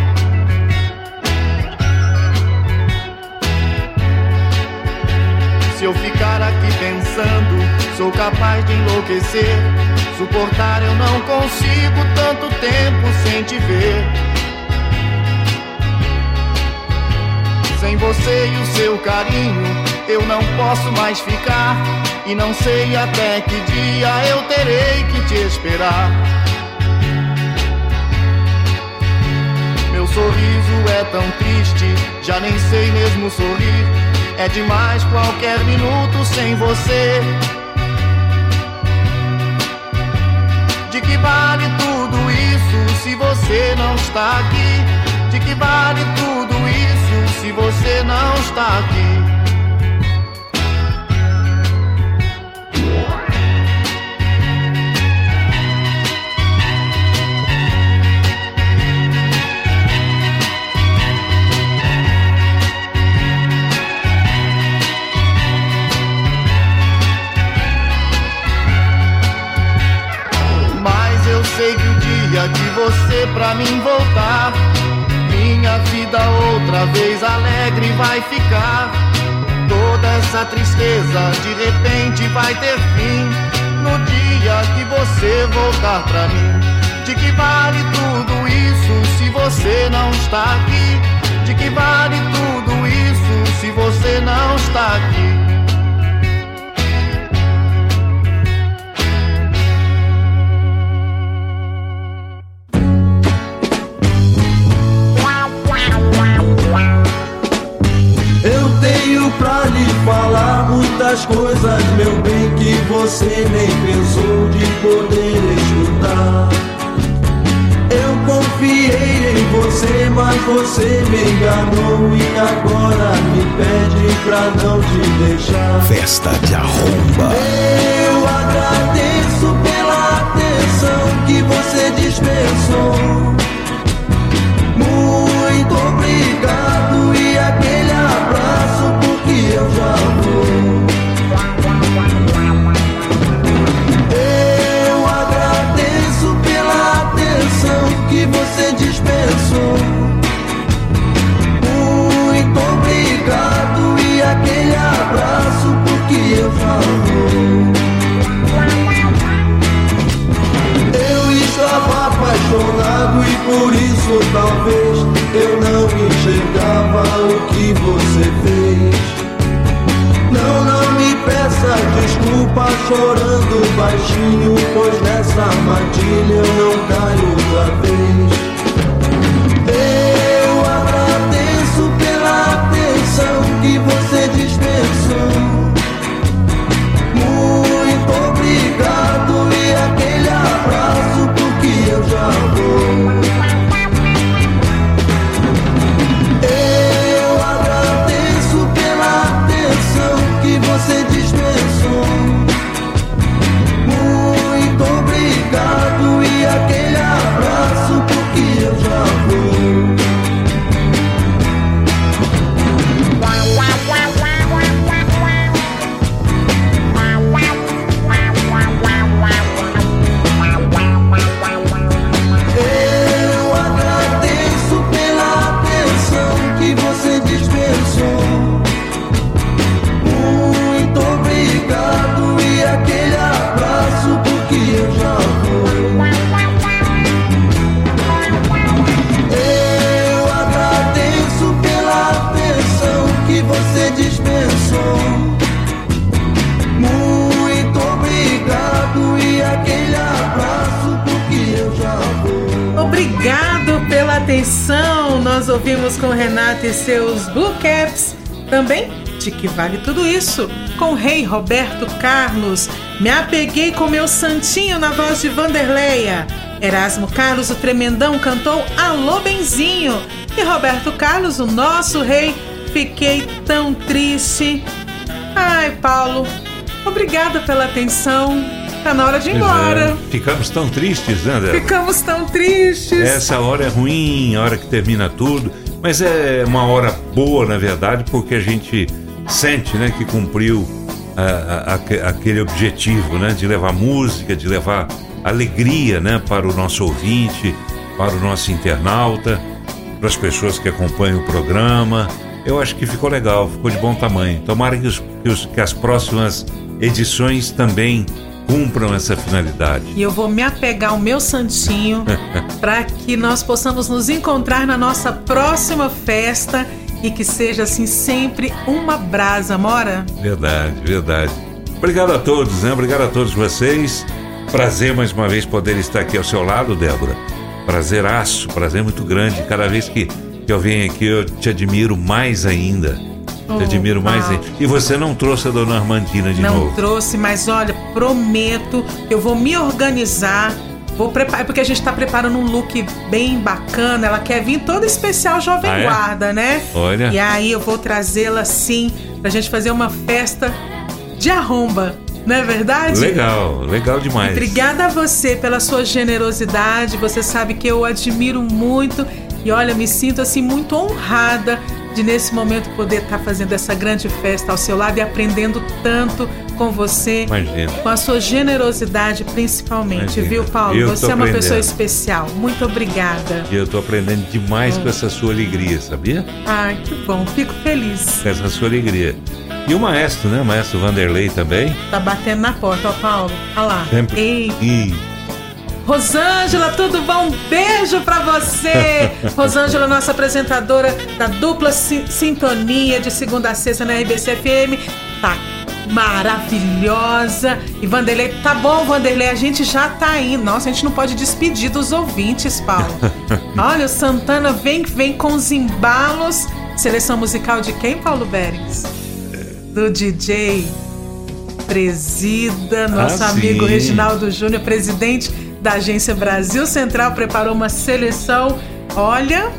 Se eu ficar aqui pensando, sou capaz de enlouquecer. Suportar eu não consigo tanto tempo sem te ver. Sem você e o seu carinho, eu não posso mais ficar. E não sei até que dia eu terei que te esperar. Meu sorriso é tão triste, já nem sei mesmo sorrir. É demais qualquer minuto sem você. De que vale tudo isso se você não está aqui? De que vale tudo isso se você não está aqui? Você pra mim voltar, minha vida outra vez alegre vai ficar. Toda essa tristeza de repente vai ter fim no dia que você voltar pra mim. De que vale tudo isso se você não está aqui? De que vale tudo isso se você não está aqui? Tenho pra lhe falar muitas coisas, meu bem, que você nem pensou de poder escutar. Eu confiei em você, mas você me enganou e agora me pede pra não te deixar. Festa de arromba. Eu agradeço pela atenção que você dispensou. Por isso talvez eu não enxergava o que você fez. Não, não me peça desculpa chorando baixinho, pois nessa armadilha eu não caio outra vez. Seus Blue Caps. Também de que vale tudo isso? Com o rei Roberto Carlos. Me apeguei com meu santinho na voz de Vanderleia. Erasmo Carlos, o tremendão, cantou Alô Benzinho. E Roberto Carlos, o nosso rei, fiquei tão triste. Ai, Paulo, obrigada pela atenção. Tá na hora de ir embora. É, ficamos tão tristes, né, Débora? Ficamos tão tristes. Essa hora é ruim, a hora que termina tudo. Mas é uma hora boa, na verdade, porque a gente sente né, que cumpriu a, a, aquele objetivo né, de levar música, de levar alegria né, para o nosso ouvinte, para o nosso internauta, para as pessoas que acompanham o programa. Eu acho que ficou legal, ficou de bom tamanho. Tomara que, os, que, os, que as próximas edições também cumpram essa finalidade. E eu vou me apegar ao meu santinho para que nós possamos nos encontrar na nossa próxima festa e que seja assim sempre uma brasa, Mora? Verdade, verdade. Obrigado a todos, né? Obrigado a todos vocês. Prazer mais uma vez poder estar aqui ao seu lado, Débora. Prazeraço, prazer muito grande. Cada vez que eu venho aqui eu te admiro mais ainda. Te admiro mais ainda. E você não trouxe a dona Armandina de Não novo. trouxe, mas olha, prometo, eu vou me organizar. Vou preparar, porque a gente tá preparando um look bem bacana. Ela quer vir toda especial Jovem Ah, é? Guarda, né? Olha. E aí eu vou trazê-la sim, pra gente fazer uma festa de arromba, não é verdade? Legal, legal demais. Obrigada a você pela sua generosidade. Você sabe que eu admiro muito e olha, me sinto assim muito honrada de nesse momento poder estar fazendo essa grande festa ao seu lado e aprendendo tanto com você, Imagina. com a sua generosidade principalmente, Imagina. viu, Paulo? Eu Você é uma aprendendo. pessoa especial. Muito obrigada. E eu tô aprendendo demais É. com essa sua alegria, sabia? Ai, que bom. Fico feliz. Com essa sua alegria. E o maestro, né? O maestro Vanderlei também. Tá batendo na porta, ó, Paulo. Olha lá. Sempre. Ei, E Rosângela, tudo bom? Um beijo pra você! Rosângela, nossa apresentadora da dupla Si- Sintonia de segunda a sexta na RBC FM. Tá maravilhosa. E Vanderlei, tá bom, Vanderlei, a gente já tá indo. Nossa, a gente não pode despedir dos ouvintes, Paulo. Olha, o Santana vem, vem com os embalos. Seleção musical de quem, Paulo Berens? Do DJ Presida, nosso Ah, amigo. Reginaldo Júnior, presidente da Agência Brasil Central, preparou uma seleção. Olha,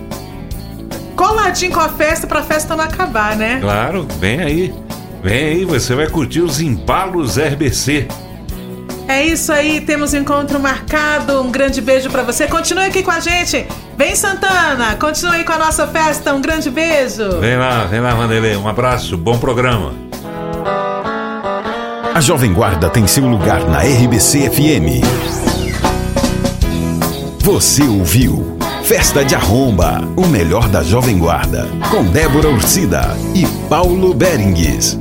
coladinho com a festa pra festa não acabar, né? Claro, vem aí. Vem aí, você vai curtir os embalos RBC. É isso aí, temos encontro marcado. Um grande beijo pra você. Continue aqui com a gente. Vem Santana, continue aí com a nossa festa. Um grande beijo. Vem lá, vem lá, Vanderlei. Um abraço, bom programa. A Jovem Guarda tem seu lugar na RBC FM. Você ouviu Festa de Arromba, o melhor da Jovem Guarda, com Débora Ursida e Paulo Berengues.